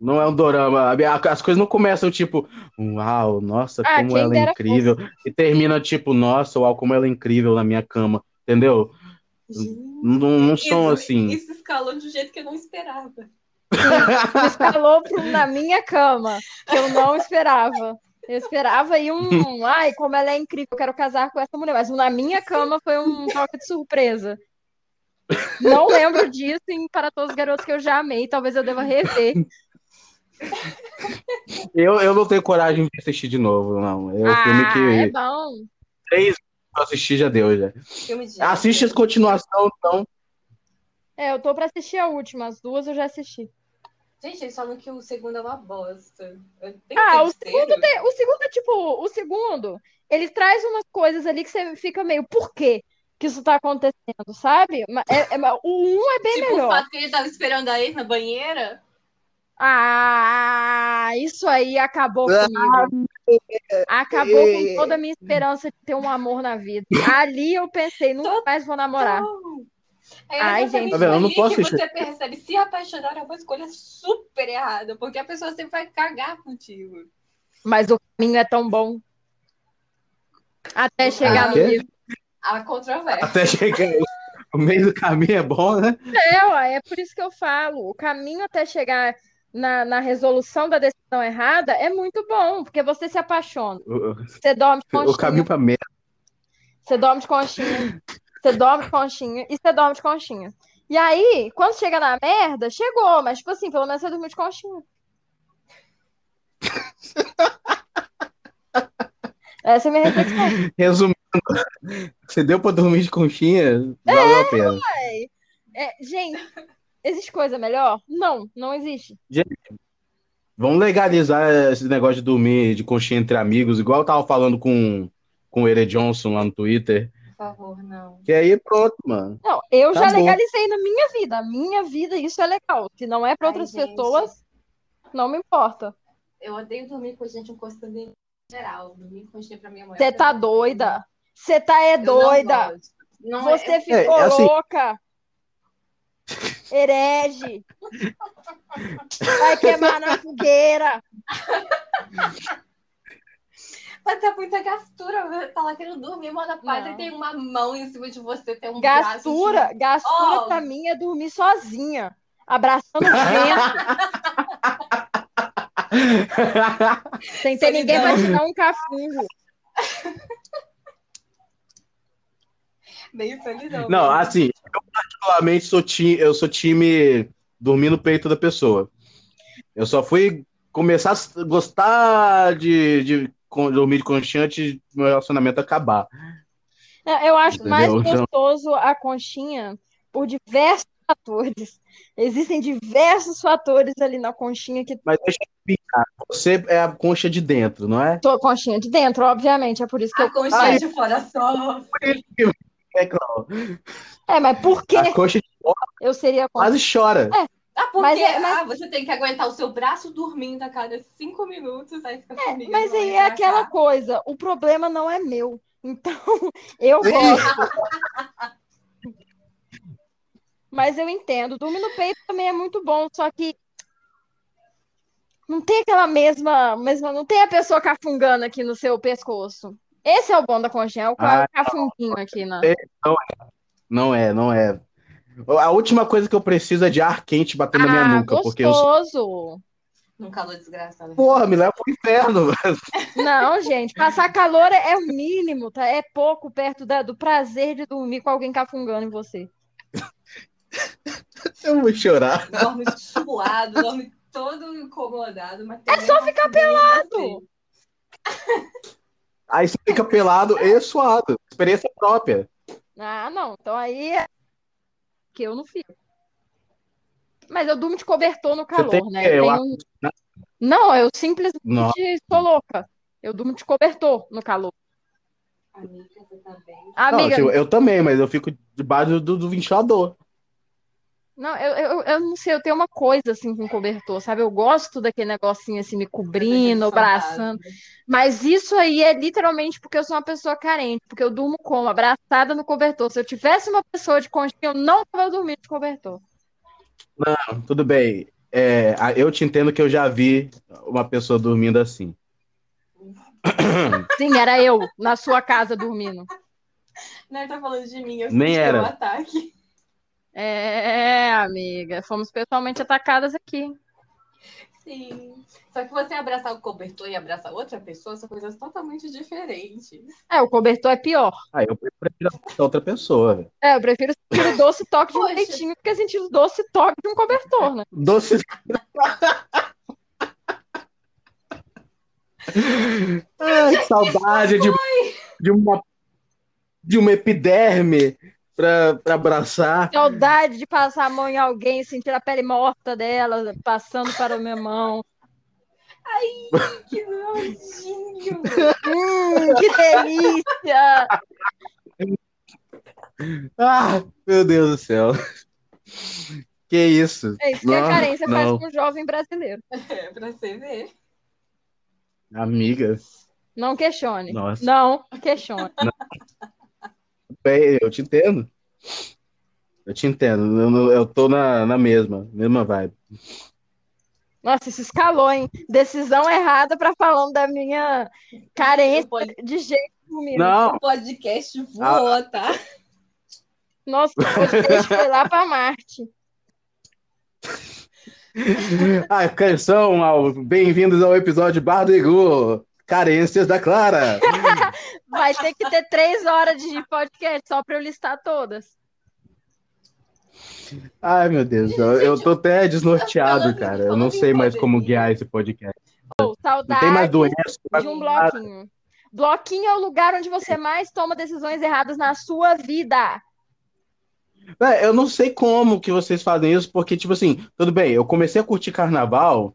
Não é um dorama. As coisas não começam tipo, uau, nossa, ah, como ela é incrível. Fosse. E termina tipo, nossa, uau, como ela é incrível na minha cama. Entendeu? não, não são assim. Isso escalou de um jeito que eu não esperava. escalou pro, na minha cama, que eu não esperava. Eu esperava aí <laughs> um, ai, como ela é incrível, eu quero casar com essa mulher. Mas na minha cama foi um toque de surpresa. Não lembro disso em Para Todos os Garotos que eu já amei. Talvez eu deva rever. Eu, eu não tenho coragem de assistir de novo, não. É um ah, filme que. É bom. Três eu assisti já deu, já. Assiste a continuação, então. É, eu tô pra assistir a última, as duas eu já assisti. Gente, eles falam que o segundo é uma bosta. Ah, o segundo, tem, o segundo é tipo, o segundo, ele traz umas coisas ali que você fica meio, por quê que isso tá acontecendo, sabe? É, é, o um é bem tipo, melhor. Tipo, o fato que ele tava esperando a ex na banheira. Ah, isso aí acabou ah, comigo. Acabou com toda a minha esperança de ter um amor na vida. Ali eu pensei, nunca mais vou namorar. É Ai, gente, tá vendo? Eu não posso que você percebe se apaixonar é uma escolha super errada, porque a pessoa sempre vai cagar contigo. Mas o caminho é tão bom. Até chegar ah, no livro. A controvérsia. Até chegar. O meio do caminho é bom, né? É, é por isso que eu falo. O caminho até chegar na, na resolução da decisão errada é muito bom, porque você se apaixona. Você dorme de conchinha. O caminho pra merda. Você dorme de conchinha. Você dorme de conchinha e você dorme de conchinha. E aí, quando chega na merda, chegou, mas tipo assim, pelo menos você dormiu de conchinha. <laughs> Essa é a minha reflexão. Resumindo, você deu pra dormir de conchinha, valeu é, a pena. É, gente, Existe coisa melhor? Não, não existe. Gente, vamos legalizar esse negócio de dormir de conchinha entre amigos, igual eu tava falando com, com o Ere Johnson lá no Twitter. Por favor, não. Que aí pronto, mano. Não, eu tá já bom. legalizei na minha vida. A minha vida, isso é legal. Se não é para outras Ai, pessoas, não me importa. Eu odeio dormir com gente encostando em geral. Dormir com conchinha pra minha mãe. Você tá doida? Você tá é doida? Não não Você é... ficou é, é assim... louca? Herege. Vai queimar na fogueira. Mas é muita gastura falar que não dormir, manda paz e tem uma mão em cima de você, tem um gastura, braço. Gastura oh. pra mim é dormir sozinha, abraçando o vento. <laughs> Sem ter ninguém pra te dar um cafungo. Bem solidão. Não, assim, eu particularmente sou time, eu sou time dormir no peito da pessoa. Eu só fui começar a gostar de, de, dormir de conchinha antes do meu relacionamento acabar. É, eu acho Entendeu? mais então gostoso a conchinha por diversos fatores. Existem diversos fatores ali na conchinha que. Mas deixa eu explicar. Você é a concha de dentro, não é? Sou a conchinha de dentro, obviamente. É por isso que a eu. conchinha Ai, de fora só. É, claro. É, mas por quê? A fora. Eu seria. Quase chora. É. Ah, porque mas, é, mas... Ah, você tem que aguentar o seu braço dormindo a cada cinco minutos, aí fica é, Mas aí é aquela coisa, o problema não é meu. Então, <laughs> eu gosto. Mas eu entendo. Dormir no peito também é muito bom, só que não tem aquela mesma, mesma. Não tem a pessoa cafungando aqui no seu pescoço. Esse é o bom da conchinha, é o ah, cafunguinho aqui na. É, não é, não é. A última coisa que eu preciso é de ar quente bater ah, na minha ah, nuca. Gostoso. Porque eu sou... Num calor desgraçado. Porra, me leva pro inferno. <laughs> Não, gente, passar calor é, é o mínimo, tá? É pouco perto da, do prazer de dormir com alguém cafungando em você. Eu vou chorar. Dorme suado, dorme todo incomodado. Mas é só ficar pelado. Aí você fica pelado e suado. Experiência própria. Ah, não. Então aí é que eu não fico. Mas eu durmo de cobertor no calor, tem, né? Eu tenho... Não, eu simplesmente não. sou louca. Eu durmo de cobertor no calor. Amiga, você também. Amiga... Não, tipo, eu também, mas eu fico debaixo do, do ventilador. Não, eu, eu, eu não sei, eu tenho uma coisa assim com cobertor, sabe? Eu gosto daquele negocinho assim me cobrindo, abraçando. Mas isso aí é literalmente porque eu sou uma pessoa carente, porque eu durmo como? Abraçada no cobertor. Se eu tivesse uma pessoa de conchinha, eu não tava dormindo de cobertor. Não, tudo bem. É, eu te entendo que eu já vi uma pessoa dormindo assim. Sim, era eu, na sua casa dormindo. <laughs> Não, ele tá falando de mim, eu Nem era. um ataque. É, amiga, fomos pessoalmente atacadas aqui. Sim. Só que você abraçar o cobertor e abraçar outra pessoa são coisas totalmente diferentes. É, o cobertor é pior. Ah, eu prefiro abraçar outra pessoa. É, eu prefiro sentir o doce toque de um leitinho do que sentir o doce toque de um cobertor, né? Doce. Ai, saudade de, de, uma, de uma epiderme pra, pra abraçar. Saudade de passar a mão em alguém, sentir a pele morta dela passando para a minha mão. Ai, que nojinho! <laughs> hum, que delícia! Ah, meu Deus do céu. Que isso? É isso que não, a carência não. faz com o jovem brasileiro. <laughs> É, pra você ver. Amiga. Não questione. Nossa. Não questione. Não eu te entendo. Eu te entendo. Eu, eu tô na, na mesma, mesma vibe. Nossa, isso escalou, hein? Decisão errada para falando da minha carência de jeito comigo. Não. O podcast voou, ah. tá? Nossa, o podcast foi lá para Marte. <laughs> Ah, canção, bem-vindos ao episódio Bar do Igor. Carências da Clara. <laughs> Vai ter que ter três horas de podcast só para eu listar todas. Ai, meu Deus, eu, eu tô até desnorteado, cara. Eu não sei mais como guiar esse podcast. Oh, saudade tem mais doença. De um bloquinho. Bloquinho é o lugar onde você mais toma decisões erradas na sua vida. É, eu não sei como que vocês fazem isso, porque, tipo assim, tudo bem, eu comecei a curtir carnaval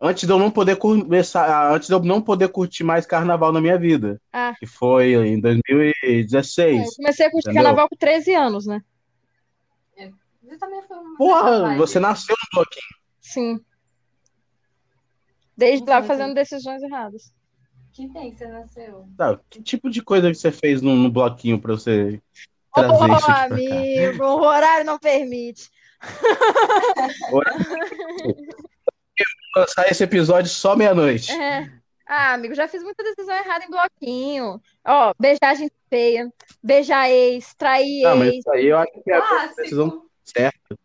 antes de eu não poder começar, antes de eu não poder curtir mais carnaval na minha vida. Ah. Que foi em 2016. É, eu comecei a curtir entendeu? carnaval com 13 anos, né? É. Você também foi uma Porra, você nasceu no bloquinho. Sim. Desde lá fazendo decisões erradas. Que tem que você nasceu? Tá, que tipo de coisa que você fez no, no bloquinho pra você trazer oh, isso aqui amigo, o horário não permite. <laughs> lançar esse episódio só meia-noite. É. Ah, amigo, já fiz muita decisão errada em bloquinho. Ó, beijar gente feia, beijar ex, trair ah, ex. Mas isso aí eu acho que é a decisão certa.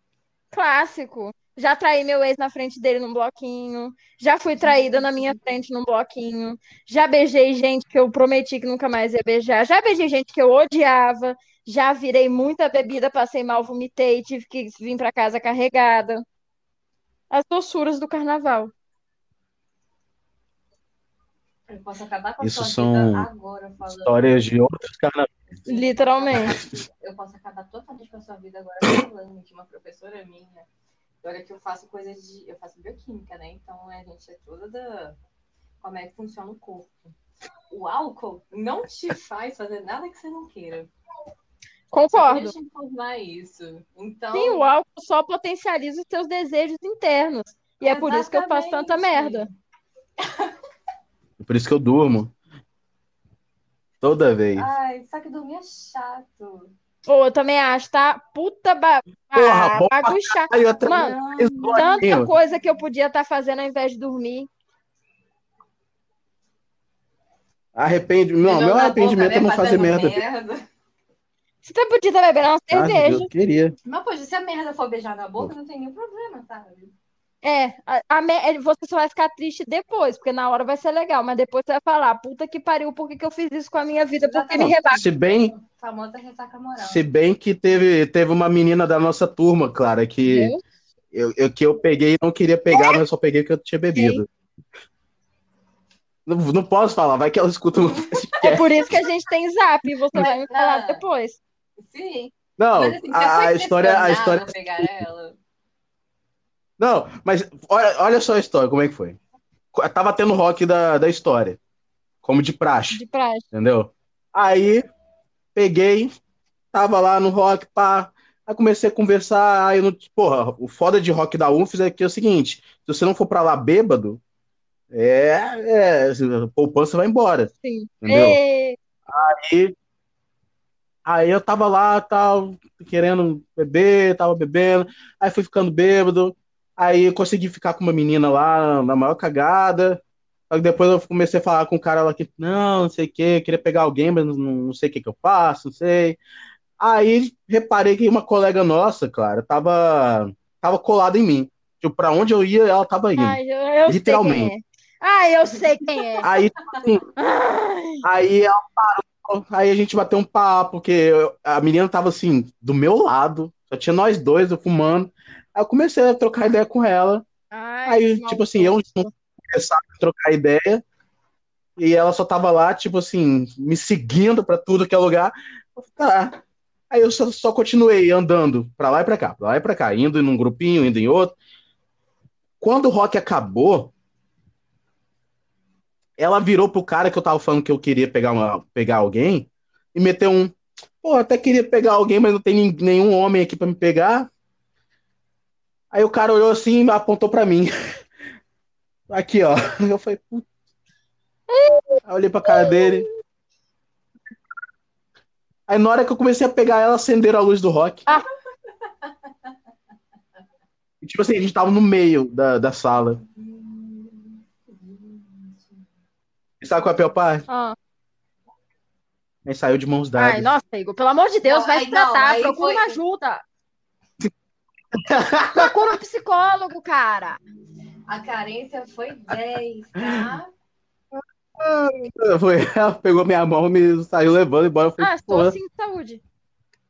Clássico. Já traí meu ex na frente dele num bloquinho. Já fui traída na minha frente num bloquinho. Já beijei gente que eu prometi que nunca mais ia beijar. Já beijei gente que eu odiava. Já virei muita bebida, passei mal, vomitei, tive que vir para casa carregada. As doçuras do carnaval. Eu posso acabar com a Isso sua são vida agora falando. Histórias de outros carnavais. Literalmente. Eu posso acabar totalmente com a sua vida agora falando que uma professora minha. Olha que eu faço coisas de. Eu faço bioquímica, né? Então a gente é toda da. Como é que funciona o corpo. O álcool não te faz fazer nada que você não queira. Concordo. Deixa eu informar isso. Então... Sim, o álcool só potencializa os seus desejos internos. E Exatamente. é por isso que eu faço tanta merda. Por isso que eu durmo. Toda vez. Ai, só que dormir é chato. Pô, eu também acho, tá? Puta ba... Porra, ah, bagunçar. Mano, tanta coisa que eu podia estar tá fazendo ao invés de dormir. Arrepende... Não, meu arrependimento é não fazer merda. merda. Você tá podia estar bebendo uma cerveja. Ah, eu queria. Mas, pô, se a merda for beijar na boca, não tem nenhum problema, sabe? É, a, a, você só vai ficar triste depois, porque na hora vai ser legal, mas depois você vai falar, puta que pariu, por que, que eu fiz isso com a minha vida? Porque me rebaixou. Se bem, famosa ressaca moral. Se bem que teve, teve uma menina da nossa turma, Clara, que eu, eu, que eu peguei e não queria pegar, é? mas eu só peguei porque eu tinha bebido. Não, não posso falar, vai que ela escuta É por isso que a gente tem zap, e você vai me falar ah, depois. Sim. Não, mas, assim, a, a história. A história... Pegar ela. Não, mas olha, olha só a história, como é que foi. Tava tendo rock da, da história. Como de praxe. De praxe. Entendeu? Aí, peguei, tava lá no rock, pá. Aí comecei a conversar. Aí, no, porra, o foda de rock da UFES é que é o seguinte: se você não for pra lá bêbado, é. é a poupança vai embora. Sim. Entendeu? E... Aí. Aí eu tava lá, tal, querendo beber, tava bebendo, aí fui ficando bêbado, Aí eu consegui ficar com uma menina lá na maior cagada. Que depois eu comecei a falar com o cara lá que, não, não sei o que, queria pegar alguém, mas não, não sei o que, que eu faço, não sei. Aí reparei que uma colega nossa, cara, tava, tava colada em mim. Tipo, pra onde eu ia, ela tava indo. Ai, eu, eu literalmente. É. Ah, eu sei quem é. Aí, assim, <laughs> aí ela parou, aí a gente bateu um papo, porque a menina tava assim, do meu lado, só tinha nós dois, eu fumando. Aí eu comecei a trocar ideia com ela. Ai, aí, tipo assim, eu não começava a trocar ideia. E ela só tava lá, tipo assim, me seguindo para tudo que é lugar. Tá. Aí eu só, só continuei andando para lá e para cá, pra lá e para cá, indo em um grupinho, indo em outro. Quando o rock acabou, ela virou pro cara que eu tava falando que eu queria pegar, uma, pegar alguém e meteu um. Pô, até queria pegar alguém, mas não tem nenhum homem aqui para me pegar. Aí o cara olhou assim e apontou para mim. <laughs> Aqui, ó. <laughs> Eu falei, puta. Aí eu olhei pra cara dele. Aí na hora que eu comecei a pegar ela, acenderam a luz do rock. Ah. E, tipo assim, a gente tava no meio da, da sala. E sabe qual é a pior parte? Ah. Aí saiu de mãos dadas. Ai, nossa, Igor, pelo amor de Deus, não, vai se tratar, procura foi... uma ajuda. <laughs> Procura um psicólogo, cara. A carência foi 10, tá? Foi, ela pegou minha mão, me saiu levando embora. Falei, ah, estou assim de saúde.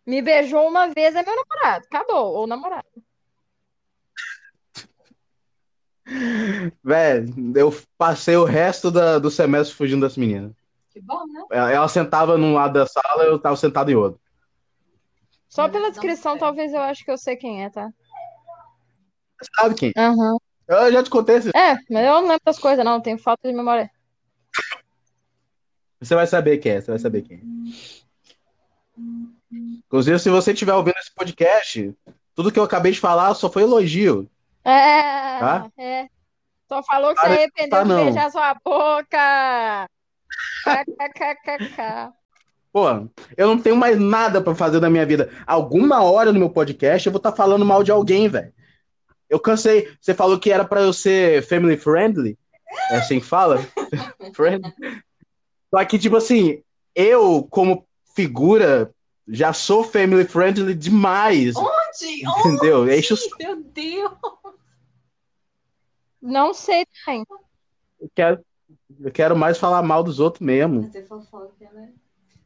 Me beijou uma vez, é meu namorado. Acabou, ou namorado. Velho, eu passei o resto da, do semestre fugindo das meninas. Que bom, né? Ela, ela sentava num lado da sala, eu tava sentado em outro. Só pela descrição, talvez eu acho que eu sei quem é, tá? Você sabe quem? Uhum. Eu já te contei. Esse... É, mas eu não lembro das coisas, não. Tenho falta de memória. Você vai saber quem é, você vai saber quem é. Inclusive, se você estiver ouvindo esse podcast, tudo que eu acabei de falar só foi elogio. É, tá? é. Só falou que você arrependeu tá, de beijar sua boca. Pô, eu não tenho mais nada para fazer na minha vida. Alguma hora no meu podcast eu vou estar tá falando mal de alguém, velho. Eu cansei. Você falou que era para eu ser family friendly. É assim que fala? <laughs> friendly. Só que, tipo assim, eu, como figura, já sou family friendly demais. Onde? Entendeu? Onde? Enche Meu Deus! Não sei também. Eu quero, eu quero mais falar mal dos outros mesmo. Fazer fofoca, né?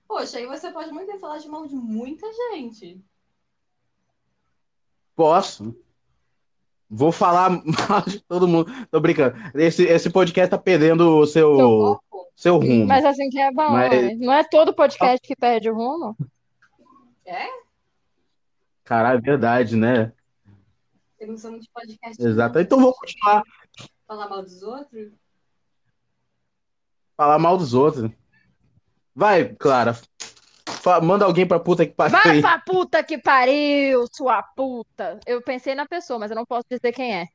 Poxa, aí você pode muito bem falar de mal de muita gente. Posso. Vou falar <laughs> mal de todo mundo. Tô brincando. Esse, esse podcast tá perdendo o seu, seu, seu rumo. Mas assim que é bom. Mas... Né? Não é todo podcast que perde o rumo? É? Caralho, é verdade, né? Temos um de podcast. Exato. Então vou continuar. Falar mal dos outros? Falar mal dos outros. Vai, Clara. Manda alguém pra puta que pariu. Vai pra puta que pariu, sua puta. Eu pensei na pessoa, mas eu não posso dizer quem é.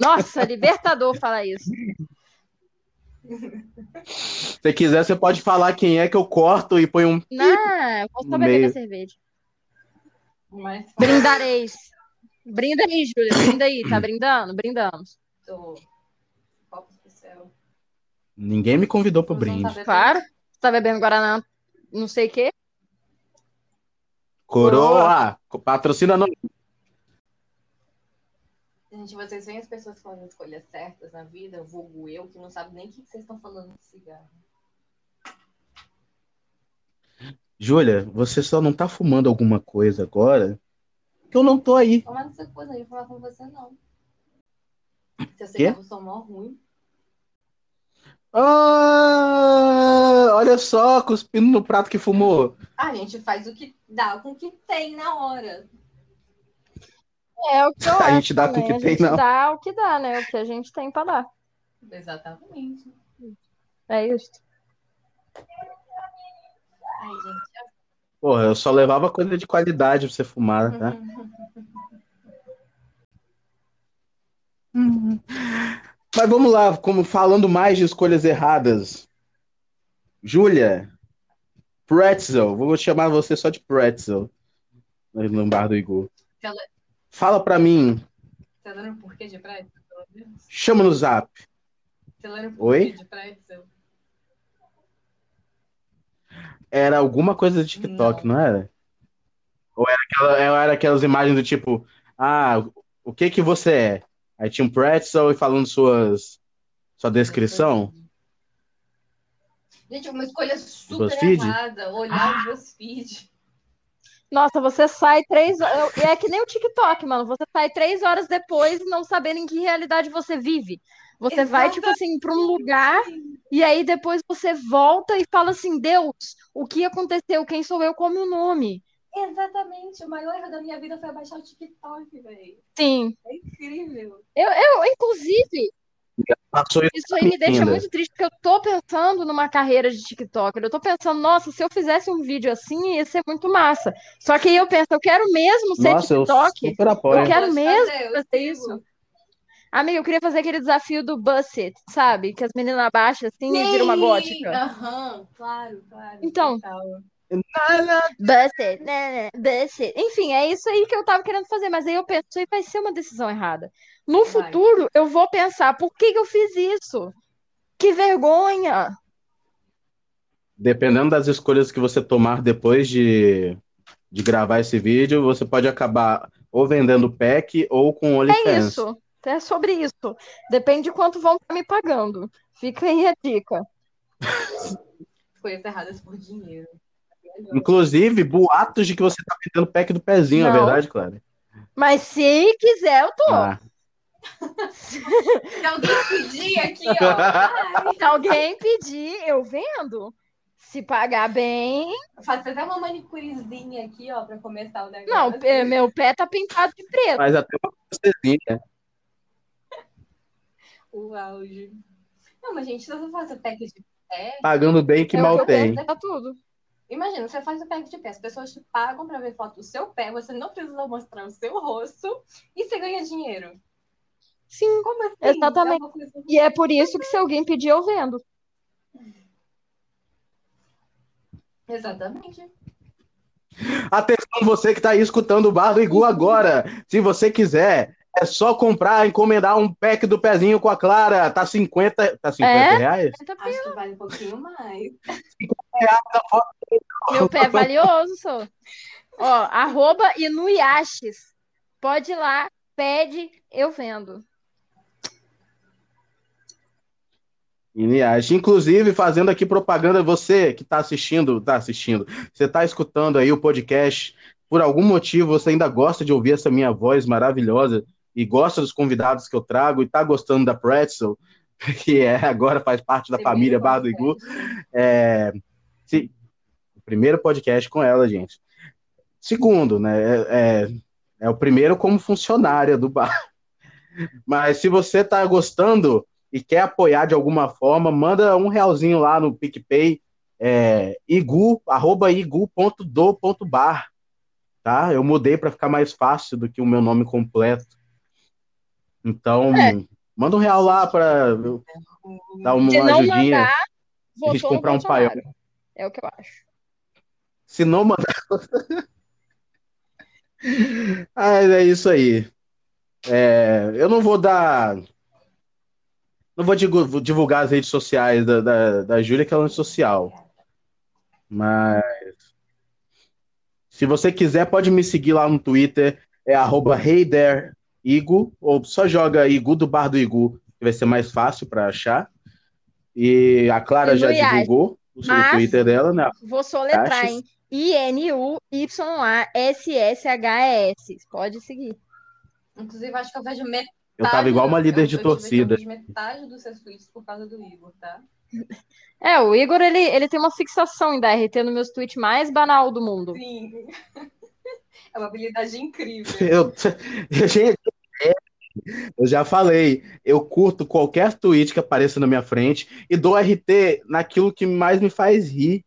Nossa, <laughs> libertador fala isso. Se quiser, você pode falar quem é que eu corto e põe um. Não, vou só beber minha cerveja. Mas... Brindareis. Brinda aí, Júlia. Brinda aí. Tá brindando? Brindamos. Tô. Ninguém me convidou pro brinde. Claro. Você tá bebendo Guaraná não sei o quê? Coroa! Patrocina no. Gente, vocês veem as pessoas fazendo escolhas certas na vida, vulgo eu, que não sabe nem o que vocês estão falando de cigarro. Júlia, você só não tá fumando alguma coisa agora? Que eu não tô aí. Fumando essa coisa aí, falar com você não. Seu cigarro são mó ruim. Ah, olha só, cuspindo no prato que fumou. A gente faz o que dá com o que tem na hora. É o que eu A gente dá com o que tem, não. dá o que dá, né? O que a gente tem pra dar. Exatamente. É isso. Ai, gente. Porra, eu só levava coisa de qualidade pra você fumar, tá? Uhum. Mas vamos lá, como falando mais de escolhas erradas. Júlia, Pretzel, vou chamar você só de Pretzel no bar do Igor. Fala pra mim. Tá dando porquê de pretzel? Chama no zap. Tá dando Oi? de pretzel? Era alguma coisa de TikTok, não, não era? Ou era, aquela, era aquelas imagens do tipo, ah, o que que você é? Aí tinha um pretzel e falando suas, sua descrição. Gente, uma escolha super BuzzFeed? errada. Olhar o BuzzFeed. Nossa, você sai três É que nem o TikTok, mano. Você sai três horas depois não sabendo em que realidade você vive. Você Exatamente. vai, tipo assim, para um lugar e aí depois você volta e fala assim: Deus, o que aconteceu? Quem sou eu? Qual é o meu nome? Exatamente. O maior erro da minha vida foi baixar o TikTok, velho. Sim. É incrível. Eu, eu inclusive, isso aí me deixa muito triste, porque eu tô pensando numa carreira de TikToker. Eu tô pensando, nossa, se eu fizesse um vídeo assim, ia ser muito massa. Só que aí eu penso, eu quero mesmo ser nossa, TikTok. Eu, eu quero mesmo fazer, fazer isso. Amiga, eu queria fazer aquele desafio do Busset, sabe? Que as meninas abaixam assim Sim! e viram uma gótica. Aham, uhum, claro, claro. Então, Busted, né, busted. Enfim, é isso aí que eu tava querendo fazer, mas aí eu penso, isso aí vai ser uma decisão errada. No vai. futuro, eu vou pensar, por que, que eu fiz isso? Que vergonha! Dependendo das escolhas que você tomar depois de, de gravar esse vídeo, você pode acabar ou vendendo pack ou com é OnlyFans. É isso, é sobre isso. Depende de quanto vão estar me pagando. Fica aí a dica. <laughs> Escolhas erradas por dinheiro. Inclusive, boatos de que você tá vendendo pack do pezinho, Não. é verdade, Clara? Mas se quiser, eu tô. Ah. Se alguém pedir aqui, ó. <laughs> Se alguém pedir, eu vendo. Se pagar bem. Fazer até uma manicurezinha aqui, ó, pra começar o negócio. Não, meu pé tá pintado de preto. Mas até uma cocezinha. O auge. Não, mas gente, se você fazer pack de pé. Pagando bem que mal tem. Tá tudo. Imagina, você faz o pack de pé, as pessoas te pagam para ver foto do seu pé, você não precisa mostrar o seu rosto e você ganha dinheiro. Sim, Como assim? exatamente. É e é por isso que se alguém pedir, eu vendo. Exatamente. Atenção, você que está aí escutando o Bar do Igu agora. Se você quiser, é só comprar, encomendar um pack do pezinho com a Clara. Tá 50, tá 50 é? reais? Acho que vale um pouquinho mais. 50 reais a foto meu pé é valioso, sou. Ó, arroba Inuyashis. Pode ir lá, pede, eu vendo. Iniache. Inclusive, fazendo aqui propaganda, você que está assistindo, está assistindo, você está escutando aí o podcast, por algum motivo você ainda gosta de ouvir essa minha voz maravilhosa e gosta dos convidados que eu trago e está gostando da Pretzel, <laughs> que é, agora faz parte da primeiro família Bar do Igu. É, se, o primeiro podcast com ela, gente. Segundo, né? É, é, é o primeiro como funcionária do bar. <laughs> Mas se você está gostando e quer apoiar de alguma forma, manda um realzinho lá no PicPay, é, igu, arroba igu.do.bar, tá? Eu mudei para ficar mais fácil do que o meu nome completo. Então, é. manda um real lá para dar uma, ajudinha. Mandar, a gente comprar um paiol. É o que eu acho. Se não mandar. <laughs> ah, é isso aí. É, eu não vou dar não vou divulgar as redes sociais da, da, da Júlia, que ela é social. Mas. Se você quiser, pode me seguir lá no Twitter. É arroba ou só joga Igu do Bar do Igu, que vai ser mais fácil para achar. E a Clara já divulgou o Twitter dela, né? Vou soletrar, hein? I-N-U-Y-A-S-S-H-S. Pode seguir. Inclusive, acho que eu vejo metade eu tava igual uma líder eu, de torcida. Eu metade dos seus tweets por causa do Igor, tá? É, o Igor, ele, ele tem uma fixação em dar RT no meus tweets mais banal do mundo. Sim. <laughs> É uma habilidade incrível. Eu, <laughs> gente, eu já falei, eu curto qualquer tweet que apareça na minha frente e dou RT naquilo que mais me faz rir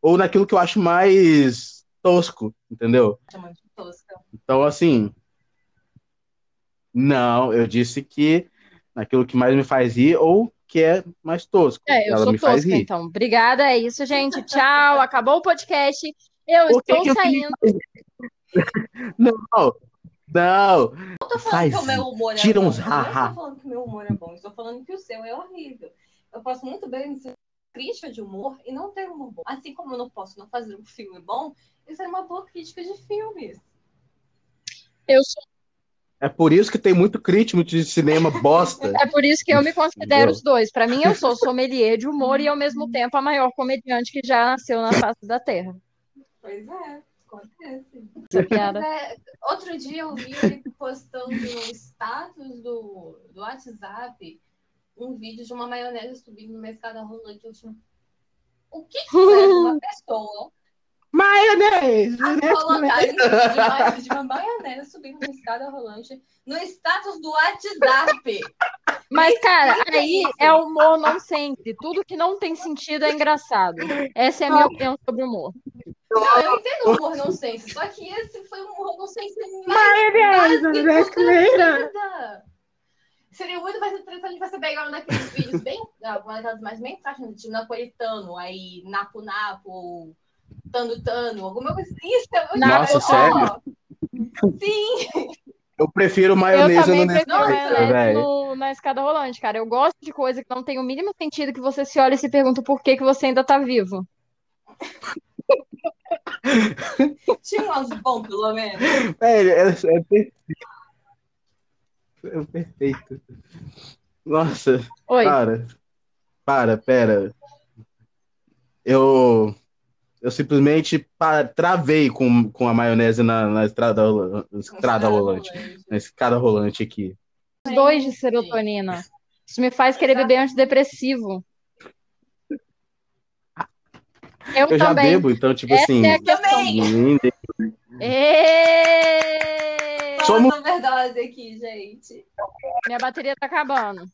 ou naquilo que eu acho mais tosco, entendeu? É. Então, assim, não, eu disse que naquilo que mais me faz rir ou que é mais tosco. É, eu Ela sou me tosca, faz rir. então. Obrigada, é isso, gente. Tchau, <laughs> acabou o podcast. Eu Por estou que saindo. <laughs> Não, não. Eu tô falando faz... que o meu humor é Tira bom. Uns ha, -ha. Eu tô falando que o meu humor é bom. Estou falando que o seu é horrível. Eu posso muito bem ser crítica de humor e não ter humor bom. Assim como eu não posso não fazer um filme bom, isso é uma boa crítica de filmes. Eu sou é por isso que tem muito crítico de cinema bosta. É por isso que eu me considero os dois. Para mim, eu sou sommelier de humor e, ao mesmo tempo, a maior comediante que já nasceu na face da Terra. Pois é, acontece. Essa piada. É, outro dia eu vi ele postando no status do, do WhatsApp um vídeo de uma maionese subindo numa escada rolante. Eu tinha... O que, que faz uma pessoa Maionese! A colocar de uma maionese subindo uma escada rolante no status do WhatsApp. Mas, cara, aí é humor nonsense. Tudo que não tem sentido é engraçado. Essa é a minha opinião sobre humor. Não, eu entendo o humor nonsense, só que esse foi um humor nonsense Maionese brasileira! Seria muito mais interessante você pegar um daqueles vídeos bem, uma daquelas mais bem fáceis, de napolitano, aí napo napo, Tano Tano, alguma coisa. Isso é muito Nossa, bom. sério? Sim! Eu prefiro maionese eu no Nescau, no, na escada rolante, cara. Eu gosto de coisa que não tem o mínimo sentido que você se olha e se pergunta por que, que você ainda tá vivo. <laughs> Tinha umas bom, pelo menos. É, é, é perfeito. É perfeito. Nossa. Oi. Para. Para, pera. Eu eu simplesmente travei com, com a maionese na, na estrada, na estrada rolante, na escada rolante aqui. Dois de serotonina. Isso me faz querer beber antidepressivo. Eu, eu já bebo, então, tipo Essa assim. É também. E... Somos... verdade aqui, gente. Minha bateria tá acabando.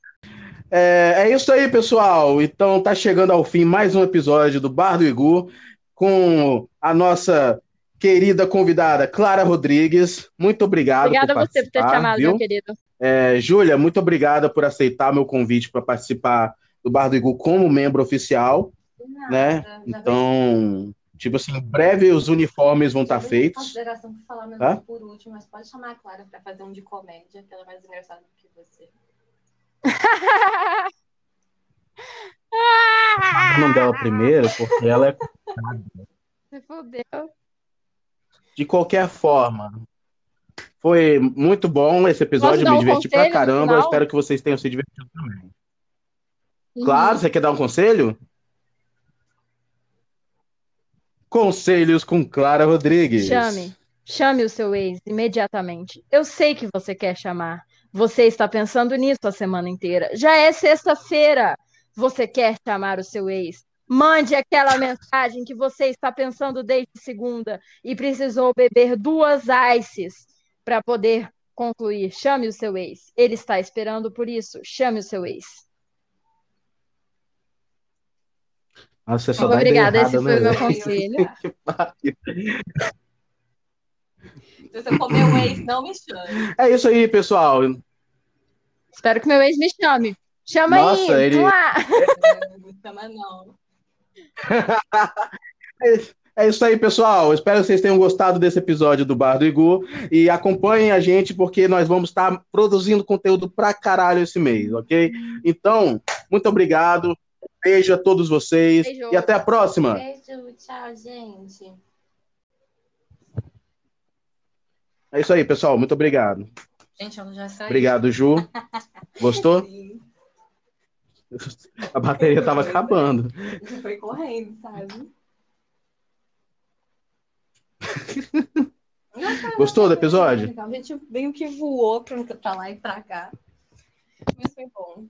É, é isso aí, pessoal. Então tá chegando ao fim mais um episódio do Bar do Igu com a nossa querida convidada Clara Rodrigues. Muito obrigado. Obrigada a você por ter chamado, viu? meu querido. É, Júlia, muito obrigada por aceitar meu convite para participar do Bar do Igu como membro oficial. Nada, né? Então, tipo assim, em breve os uniformes vão estar tá feitos. consideração por falar mesmo tá? por último, mas pode chamar a Clara para fazer um de comédia, que ela é mais engraçada do que você. <laughs> o nome dela primeiro, porque ela é. <laughs> Se fodeu. De qualquer forma, foi muito bom esse episódio, me diverti pra caramba. Eu espero que vocês tenham se divertido também. Claro, uhum. você quer dar um conselho? Conselhos com Clara Rodrigues. Chame. Chame o seu ex imediatamente. Eu sei que você quer chamar. Você está pensando nisso a semana inteira. Já é sexta-feira. Você quer chamar o seu ex. Mande aquela mensagem que você está pensando desde segunda e precisou beber duas ices para poder concluir. Chame o seu ex. Ele está esperando por isso. Chame o seu ex. Nossa, só Obrigada, esse foi o meu conselho. <laughs> Se você for meu ex, não me chame. É isso aí, pessoal. Espero que meu ex me chame. Chama Nossa, aí, ele... lá. Não chama não. É isso aí, pessoal. Espero que vocês tenham gostado desse episódio do Bar do Igu e acompanhem a gente porque nós vamos estar produzindo conteúdo pra caralho esse mês, ok? Então, muito obrigado. Beijo a todos vocês Beijo. e até a próxima. Beijo, tchau, gente. É isso aí, pessoal. Muito obrigado. Gente, ela já saiu. Obrigado, Ju. Gostou? Sim. <laughs> <laughs> A bateria estava acabando. Foi correndo, sabe? <laughs> Gostou do episódio? A gente veio que voou pra, lá e pra cá. Mas foi bom.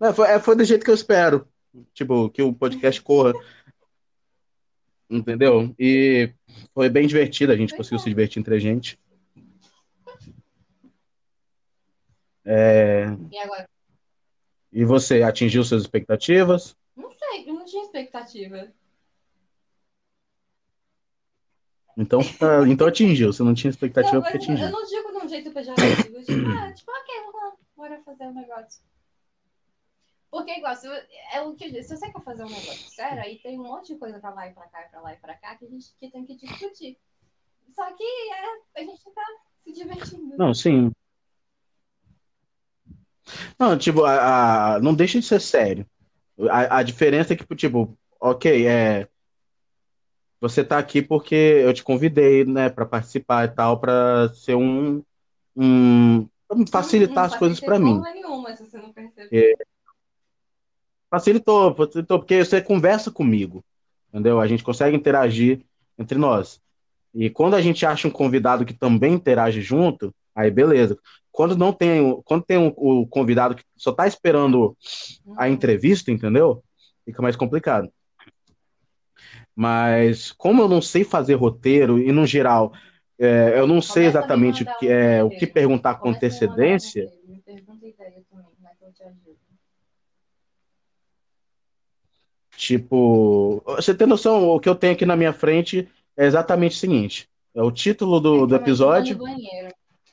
É, foi, é, foi do jeito que eu espero. Tipo, que o podcast corra. Entendeu? E foi bem divertido, a gente conseguiu se divertir entre a gente. É... E agora? E você atingiu suas expectativas? Não sei, eu não tinha expectativa. Então, tá, então atingiu. Você não tinha expectativa não, porque atingiu. Eu não digo de um jeito pejorativo. Tipo, ah, tipo, ok, vamos bora fazer um negócio. Porque, igual, se, é o que eu se você quer fazer um negócio sério, aí tem um monte de coisa pra lá e pra cá, e pra lá e pra cá, que a gente que tem que discutir. Só que é, a gente tá se divertindo. Não, sim. Não, tipo, a, a, não deixa de ser sério. A, a diferença é que, tipo, ok, é. Você tá aqui porque eu te convidei, né, para participar e tal, para ser um, um facilitar não, as coisas para mim. Nenhuma, se você não percebe. É, Facilitou, facilitou, porque você conversa comigo, entendeu? A gente consegue interagir entre nós. E quando a gente acha um convidado que também interage junto, aí beleza. Quando não tem, quando tem um, o convidado que só tá esperando a uhum. entrevista, entendeu? Fica mais complicado. Mas como eu não sei fazer roteiro e no geral é, eu não sei exatamente o que é o que perguntar com antecedência. Me pergunta ideia também, como é que eu te ajudo. Tipo, você tem noção, o que eu tenho aqui na minha frente é exatamente o seguinte: é o título do, do episódio,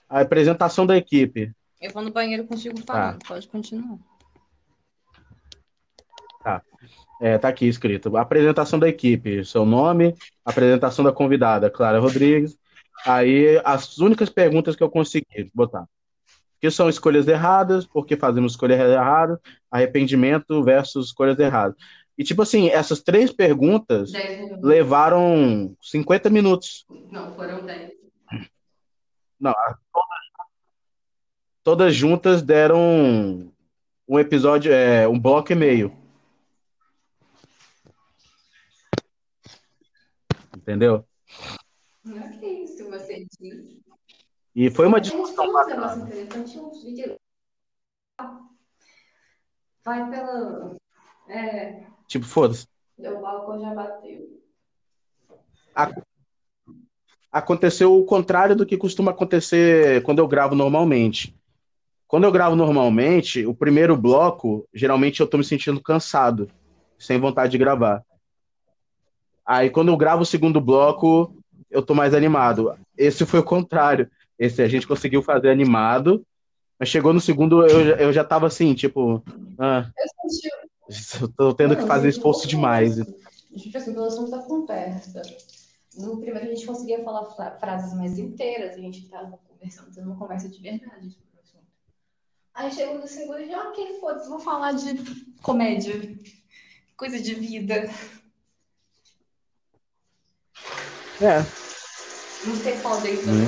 a apresentação da equipe. Eu vou no banheiro contigo falando, tá. pode continuar. Tá. É, tá aqui escrito. Apresentação da equipe, seu nome, apresentação da convidada, Clara Rodrigues. Aí, as únicas perguntas que eu consegui botar. que são escolhas erradas? Por que fazemos escolhas erradas? Arrependimento versus escolhas erradas. E, tipo assim, essas três perguntas levaram 50 minutos. Não, foram 10. Não, todas, juntas deram um episódio, é, um bloco e meio. Entendeu? Não é isso, você disse. E foi uma discussão bacana. Vai pela. É, Tipo, foda-se. O balcão já bateu. Aconteceu o contrário do que costuma acontecer quando eu gravo normalmente. Quando eu gravo normalmente, o primeiro bloco, geralmente eu tô me sentindo cansado, sem vontade de gravar. Aí quando eu gravo o segundo bloco, eu tô mais animado. Esse foi o contrário. Esse a gente conseguiu fazer animado, mas chegou no segundo, eu, eu já tava assim, tipo. Ah, eu senti, Estou tendo que fazer esforço demais. Tipo assim, pelo assunto da conversa. No primeiro a gente conseguia falar frases mais inteiras, a gente estava conversando, tendo uma conversa de verdade. Aí chegou no segundo e já, ok, foda-se, vou falar de comédia, coisa de vida. É. Não sei qual deles hum.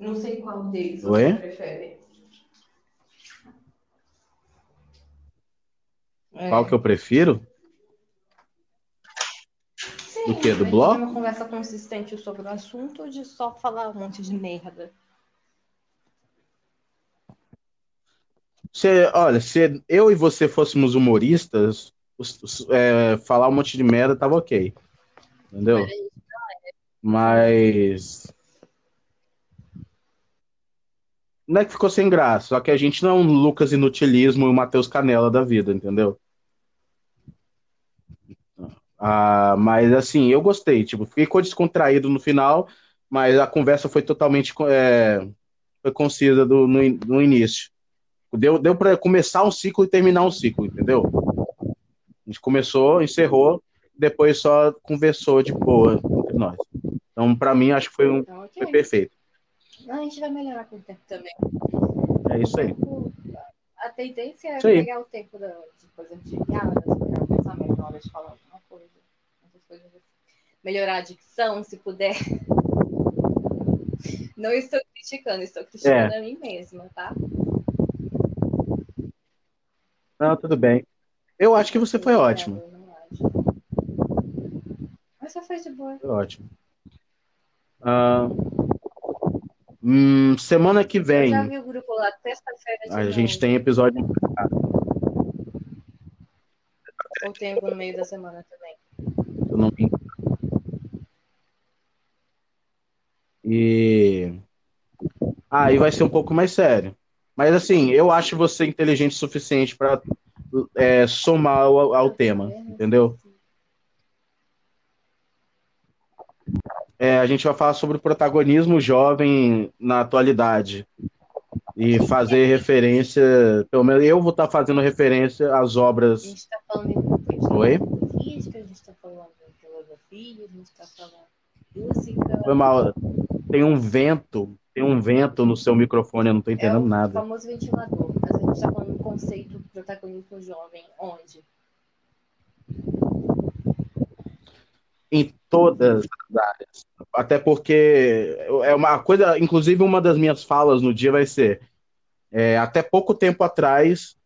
Não sei qual deles Oi? você prefere. Qual que eu prefiro? Sim, do que? Do blog? uma conversa consistente sobre o assunto ou de só falar um monte de merda? Se, olha, se eu e você fôssemos humoristas, é, falar um monte de merda tava ok. Entendeu? Mas. Não é que ficou sem graça, só que a gente não é um Lucas Inutilismo e o Matheus Canela da vida, entendeu? Ah, mas assim, eu gostei, tipo, ficou descontraído no final, mas a conversa foi totalmente é, foi concisa do, no, no início. Deu, deu para começar um ciclo e terminar um ciclo, entendeu? A gente começou, encerrou, depois só conversou de boa entre nós. Então, para mim, acho que foi, um, tá okay. foi perfeito. a gente vai melhorar com o tempo também. É isso aí. A tendência é pegar o tempo da, de, de piadas, pegar o pensamento na hora de falar alguma coisa. coisas assim. Melhorar a dicção, se puder. <laughs> Não estou criticando, estou criticando é. a mim mesma, tá? Não, tudo bem. Eu acho que você foi ótimo. Mas você foi de boa. Foi ótimo. Uh, hum, semana que vem. lá. A gente tem episódio. Ou tem algum no meio da semana também? Eu não me E. Aí ah, vai ser um pouco mais sério. Mas assim, eu acho você inteligente o suficiente para é, somar ao, ao tema, entendeu? É, a gente vai falar sobre o protagonismo jovem na atualidade e fazer referência, pelo menos eu vou estar fazendo referência às obras. A gente está falando de Oi? Física, a gente está falando de filosofia, a gente está falando de música. Foi mal. Tem um vento, tem um vento no seu microfone, eu não estou entendendo é o nada. O famoso ventilador. A gente está falando do conceito do protagonismo jovem, onde? Em todas as áreas. Até porque é uma coisa, inclusive uma das minhas falas no dia vai ser é, até pouco tempo atrás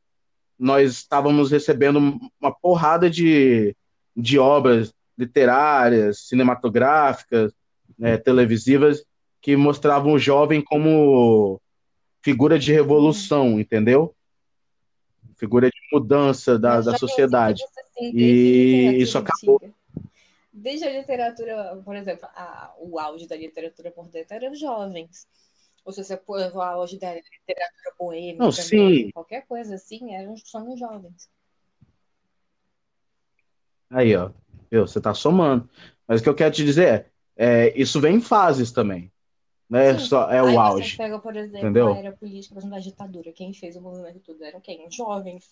nós estávamos recebendo uma porrada de, de obras literárias, cinematográficas, né, televisivas que mostravam o jovem como figura de revolução, entendeu? Figura de mudança da, da sociedade. Assim, e isso acabou. Desde a literatura, por exemplo, a, o auge da literatura por dentro eram jovens. Ou se você auge da literatura boêmia, Não, sim. qualquer coisa assim, eram, são jovens. Aí, ó. Viu? Você tá somando. Mas o que eu quero te dizer é, é isso vem em fases também. Né? Só, é Aí o auge. Você pega, por exemplo, entendeu? a era política, por exemplo, da ditadura. Quem fez o movimento tudo eram quem? Jovens.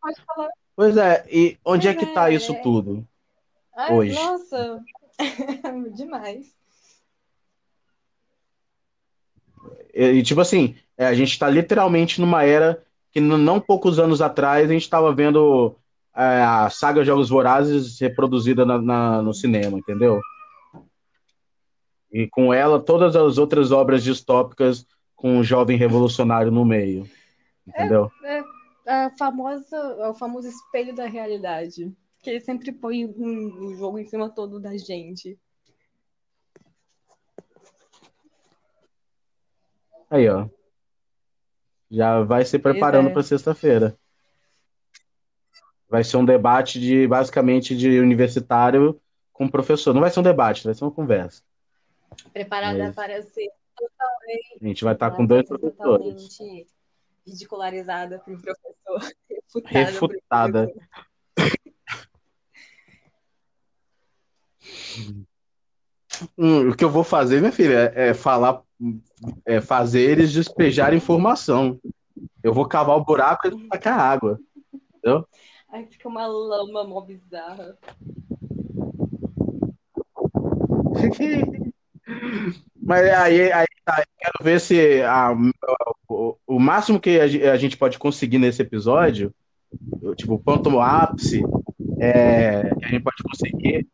Pode falar. Pois é, e onde é que tá é, isso tudo Ai, hoje? Nossa, <laughs> demais. E, e, tipo assim, é, a gente tá literalmente numa era que não poucos anos atrás a gente estava vendo é, a saga Jogos Vorazes reproduzida na, na, no cinema, entendeu? E com ela, todas as outras obras distópicas com um jovem revolucionário no meio. Entendeu? É, é a famosa, é o famoso espelho da realidade. Que ele sempre põe um, um jogo em cima todo da gente. Aí, ó. Já vai se preparando é. para sexta-feira. Vai ser um debate de basicamente de universitário com professor. Não vai ser um debate, vai ser uma conversa. Preparada Mas... para ser totalmente. A gente vai estar com dois professores. Totalmente ridicularizada para o professor. Refutada. refutada. <laughs> Hum, o que eu vou fazer, minha filha, é, falar, é fazer eles despejar informação. Eu vou cavar o buraco e eles tacar água. Entendeu? Aí fica uma lama mó bizarra. <laughs> Mas aí, aí tá, quero ver se a, o, o, máximo que a, gente pode conseguir nesse episódio, tipo, o ponto ápice, é, que a gente pode conseguir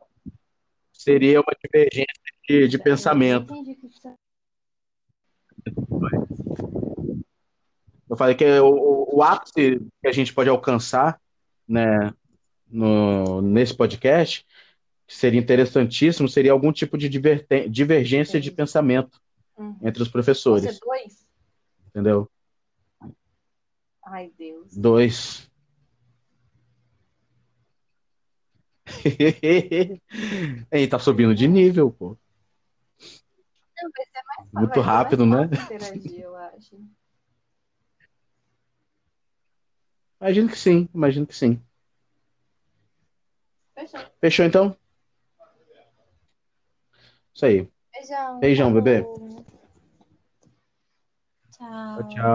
seria uma divergência de, de pensamento. Eu falei que o, o ápice que a gente pode alcançar, né, no, nesse podcast, que seria interessantíssimo, seria algum tipo de divergência de pensamento uhum. entre os professores. Você dois? Entendeu? Ai, Deus. Dois. <laughs> Ei, tá subindo de nível, pô. Não, vai ser mais Muito rápido, né? Interagir, eu acho. Imagino que sim, imagino que sim. Fechou. Fechou então? Isso aí. Beijão. Beijão, bebê. Tchau. Tchau.